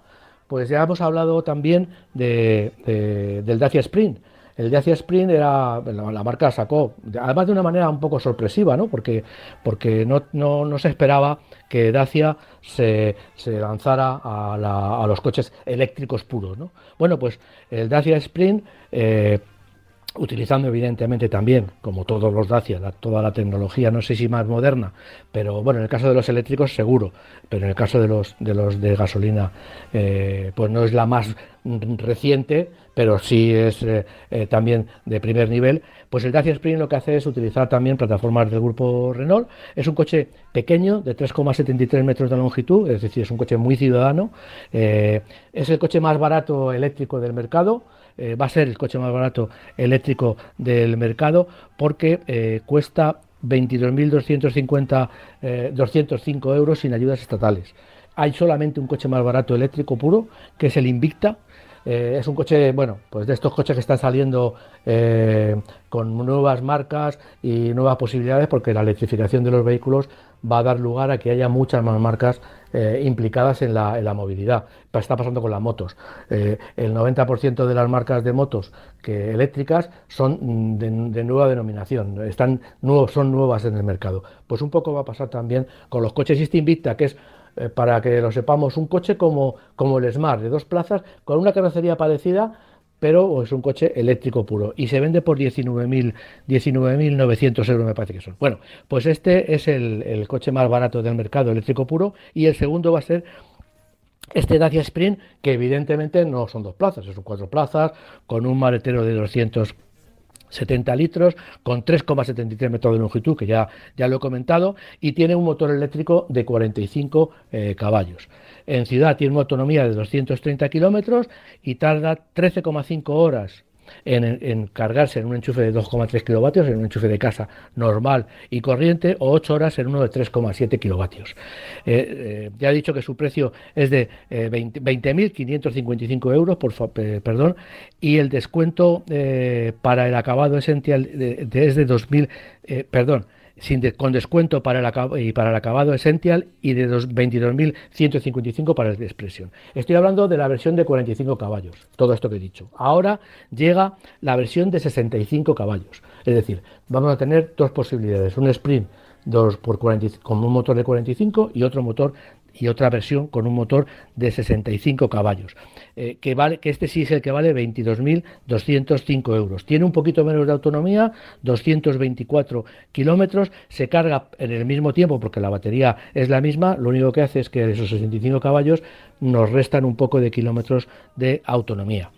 pues ya hemos hablado también de, del Dacia Sprint el Dacia Sprint era, la, marca sacó, además de una manera un poco sorpresiva, ¿no? Porque, porque no, no, se esperaba que Dacia se, se lanzara a, los coches eléctricos puros, ¿no? Bueno, pues el Dacia Sprint eh, utilizando evidentemente también, como todos los Dacia, toda la tecnología, no sé si más moderna, pero bueno, en el caso de los eléctricos seguro, pero en el caso de los de, gasolina, eh, pues no es la más reciente, pero sí es eh, eh, también de primer nivel, pues el Dacia Spring lo que hace es utilizar también plataformas del grupo Renault. Es un coche pequeño, de 3,73 metros de longitud, es decir, es un coche muy ciudadano. es el coche más barato eléctrico del mercado. Eh, va a ser el coche más barato eléctrico del mercado porque eh, cuesta 22.250 205 eh, euros sin ayudas estatales. Hay solamente un coche más barato eléctrico puro, que es el Invicta, es un coche, bueno, pues de estos coches que están saliendo con nuevas marcas y nuevas posibilidades, porque la electrificación de los vehículos va a dar lugar a que haya muchas más marcas eh, implicadas en la, en la, movilidad. Está pasando con las motos. Eh, el 90% de las marcas de motos que eléctricas son mm, de, nueva denominación, están son nuevas en el mercado. Pues un poco va a pasar también con los coches Invicta, Invicta, que es eh, para que lo sepamos, un coche como, como el Smart, de dos plazas, con una carrocería parecida, pero es un coche eléctrico puro y se vende por 19.900 19 euros, me parece que son. Bueno, pues este es el, coche más barato del mercado eléctrico puro y el segundo va a ser este Dacia Sprint, que evidentemente no son dos plazas, son cuatro plazas, con un maletero de 270 litros, con 3,73 metros de longitud, que ya, ya lo he comentado, y tiene un motor eléctrico de 45 eh, caballos. En ciudad tiene una autonomía de 230 kilómetros y tarda 13,5 horas en, cargarse en un enchufe de 2,3 kilovatios, en un enchufe de casa normal y corriente, o 8 horas en uno de 3,7 kilovatios. Eh, eh, ya he dicho que su precio es de 20.555 eh, euros, por perdón, y el descuento para el acabado esencial es de 2.000, perdón, con descuento para el, y para el acabado Essential y de 22.155 para el Expression. Estoy hablando de la versión de 45 caballos, todo esto que he dicho. Ahora llega la versión de 65 caballos. Es decir, vamos a tener dos posibilidades, un sprint dos por con un motor de 45 y otro motor y otra versión con un motor de 65 caballos, eh, que, vale, que este sí es el que vale 22.205 euros. Tiene un poquito menos de autonomía, 224 kilómetros, se carga en el mismo tiempo porque la batería es la misma, lo único que hace es que esos 65 caballos nos restan un poco de kilómetros de autonomía.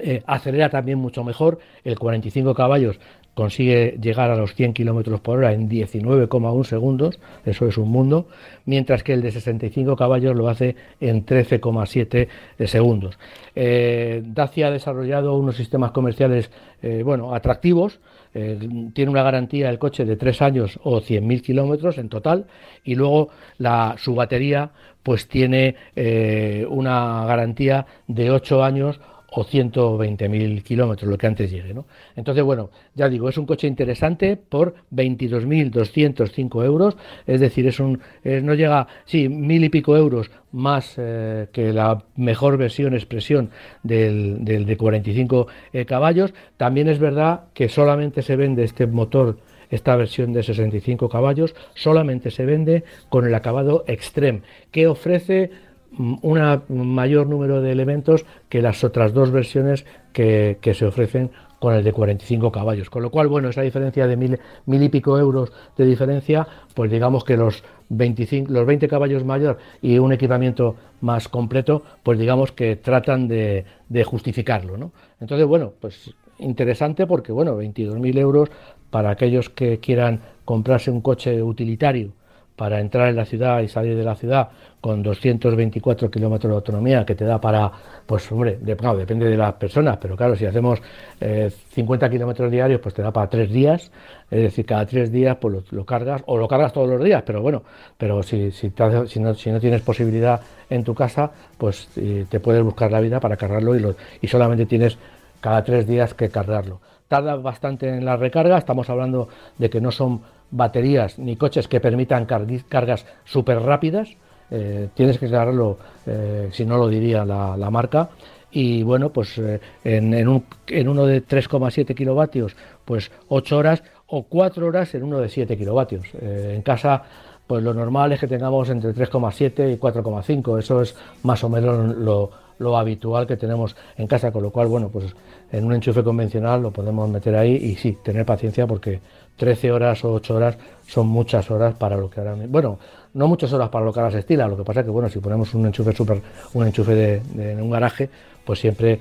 Eh, acelera también mucho mejor, el 45 caballos consigue llegar a los 100 kilómetros por hora en 19,1 segundos, eso es un mundo, mientras que el de 65 caballos lo hace en 13,7 segundos. Eh, Dacia ha desarrollado unos sistemas comerciales eh, bueno, atractivos, eh, tiene una garantía del coche de 3 años o 100.000 kilómetros en total, y luego la, su batería pues tiene una garantía de 8 años o 120.000 kilómetros, lo que antes llegue. ¿no? Entonces, bueno, ya digo, es un coche interesante por 22.205 euros, es decir, es un, no llega, sí, mil y pico euros más eh, que la mejor versión expresión del, del de 45 eh, caballos. También es verdad que solamente se vende este motor esta versión de 65 caballos solamente se vende con el acabado Extreme, que ofrece un mayor número de elementos que las otras dos versiones que, se ofrecen con el de 45 caballos. Con lo cual, bueno, esa diferencia de mil, mil y pico euros de diferencia, pues digamos que los 25, los 20 caballos mayor y un equipamiento más completo, pues digamos que tratan de, justificarlo, ¿no? Entonces, bueno, pues interesante porque, bueno, 22.000 euros para aquellos que quieran comprarse un coche utilitario para entrar en la ciudad y salir de la ciudad con 224 kilómetros de autonomía que te da para, pues hombre, depende de las personas, pero claro, si hacemos 50 eh, kilómetros diarios, pues te da para tres días, es decir, cada tres días pues lo, cargas, o lo cargas todos los días, pero bueno, pero si, si, no, si no tienes posibilidad en tu casa, pues eh, te puedes buscar la vida para cargarlo y, lo, y solamente tienes cada tres días que cargarlo. Tarda bastante en la recarga, estamos hablando de que no son baterías ni coches que permitan cargas súper rápidas. Eh, tienes que cargarlo, eh, si no lo diría la, marca. Y bueno, pues eh, en, en, un, en, uno de 3,7 kilovatios, pues 8 horas o 4 horas en uno de 7 kilovatios. en casa, pues lo normal es que tengamos entre 3,7 y 4,5. Eso es más o menos lo, lo habitual que tenemos en casa, con lo cual, bueno, pues en un enchufe convencional lo podemos meter ahí y sí, tener paciencia porque 13 horas o 8 horas son muchas horas para lo que ahora bueno no muchas horas para lo que ahora se estila lo que pasa es que bueno si ponemos un enchufe super un enchufe de, en un garaje pues siempre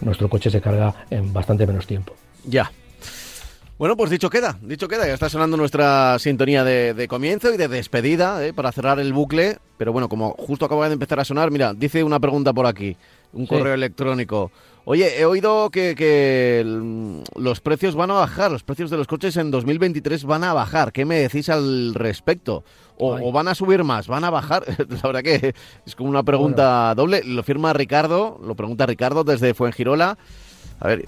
nuestro coche se carga en bastante menos tiempo. Ya bueno, pues dicho queda, dicho queda, ya está sonando nuestra sintonía de, comienzo y de despedida ¿eh? para cerrar el bucle. Pero bueno, como justo acaba de empezar a sonar, mira, dice una pregunta por aquí, un correo electrónico. Oye, he oído que, los precios van a bajar, los precios de los coches en 2023 van a bajar. ¿Qué me decís al respecto? O, van a subir más? ¿Van a bajar? La verdad que es como una pregunta doble. Lo firma Ricardo, lo pregunta Ricardo desde Fuengirola. A ver,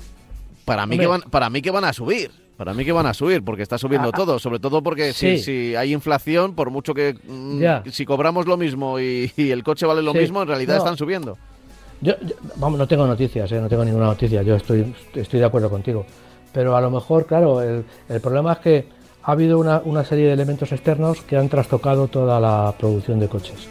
para mí, que van, para mí que van a subir. Para mí que van a subir, porque está subiendo ah, todo, sobre todo porque si, hay inflación, por mucho que mm, si cobramos lo mismo y, el coche vale lo mismo, en realidad están subiendo. Yo, vamos, no tengo noticias, ¿eh? no tengo ninguna noticia, yo estoy, estoy de acuerdo contigo. Pero a lo mejor, claro, el, el problema es que ha habido una, una, serie de elementos externos que han trastocado toda la producción de coches.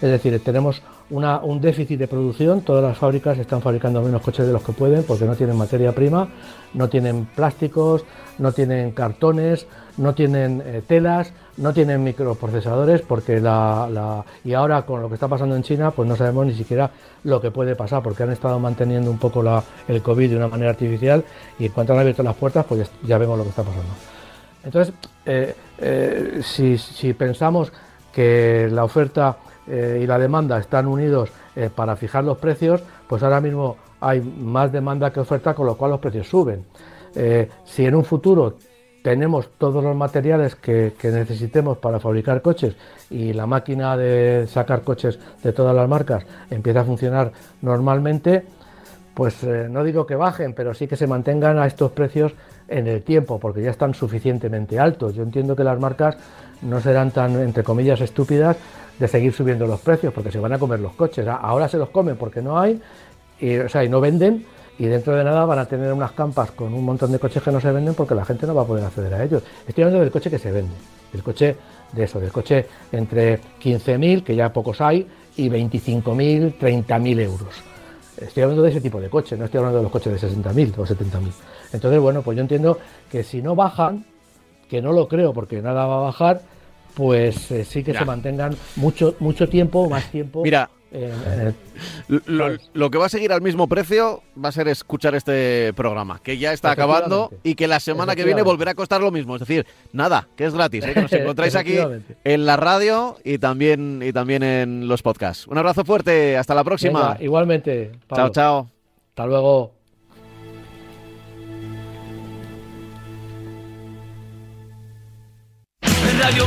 Es decir, tenemos una, un déficit de producción, todas las fábricas están fabricando menos coches de los que pueden porque no tienen materia prima, no tienen plásticos, no tienen cartones, no tienen eh, telas, no tienen microprocesadores porque la, y ahora con lo que está pasando en China pues no sabemos ni siquiera lo que puede pasar porque han estado manteniendo un poco la, el COVID de una manera artificial y en cuanto han abierto las puertas pues ya, vemos lo que está pasando. Entonces, eh, eh, si, si pensamos que la oferta eh, y la demanda están unidos eh, para fijar los precios, pues ahora mismo hay más demanda que oferta, con lo cual los precios suben. Eh, si en un futuro tenemos todos los materiales que, necesitemos para fabricar coches y la máquina de sacar coches de todas las marcas empieza a funcionar normalmente, pues no digo que bajen, pero sí que se mantengan a estos precios en el tiempo, porque ya están suficientemente altos. Yo entiendo que las marcas no serán tan, entre comillas, estúpidas de seguir subiendo los precios porque se van a comer los coches. Ahora se los comen porque no hay, y, o sea, y no venden y dentro de nada van a tener unas campas con un montón de coches que no se venden porque la gente no va a poder acceder a ellos. Estoy hablando del coche que se vende, del coche de eso, del coche entre 15.000, que ya pocos hay, y 25.000, 30.000 euros. Estoy hablando de ese tipo de coche, no estoy hablando de los coches de 60.000 o 70.000. Entonces, bueno, pues yo entiendo que si no bajan, que no lo creo porque nada va a bajar, pues eh, sí que se mantengan mucho, mucho tiempo, más tiempo. Mira, lo, que va a seguir al mismo precio va a ser escuchar este programa, que ya está acabando y que la semana que viene volverá a costar lo mismo. Es decir, nada, que es gratis, ¿eh? que nos encontráis aquí en la radio y también, y también en los podcasts. Un abrazo fuerte, hasta la próxima. igualmente. Chao, chao. Hasta luego. Radio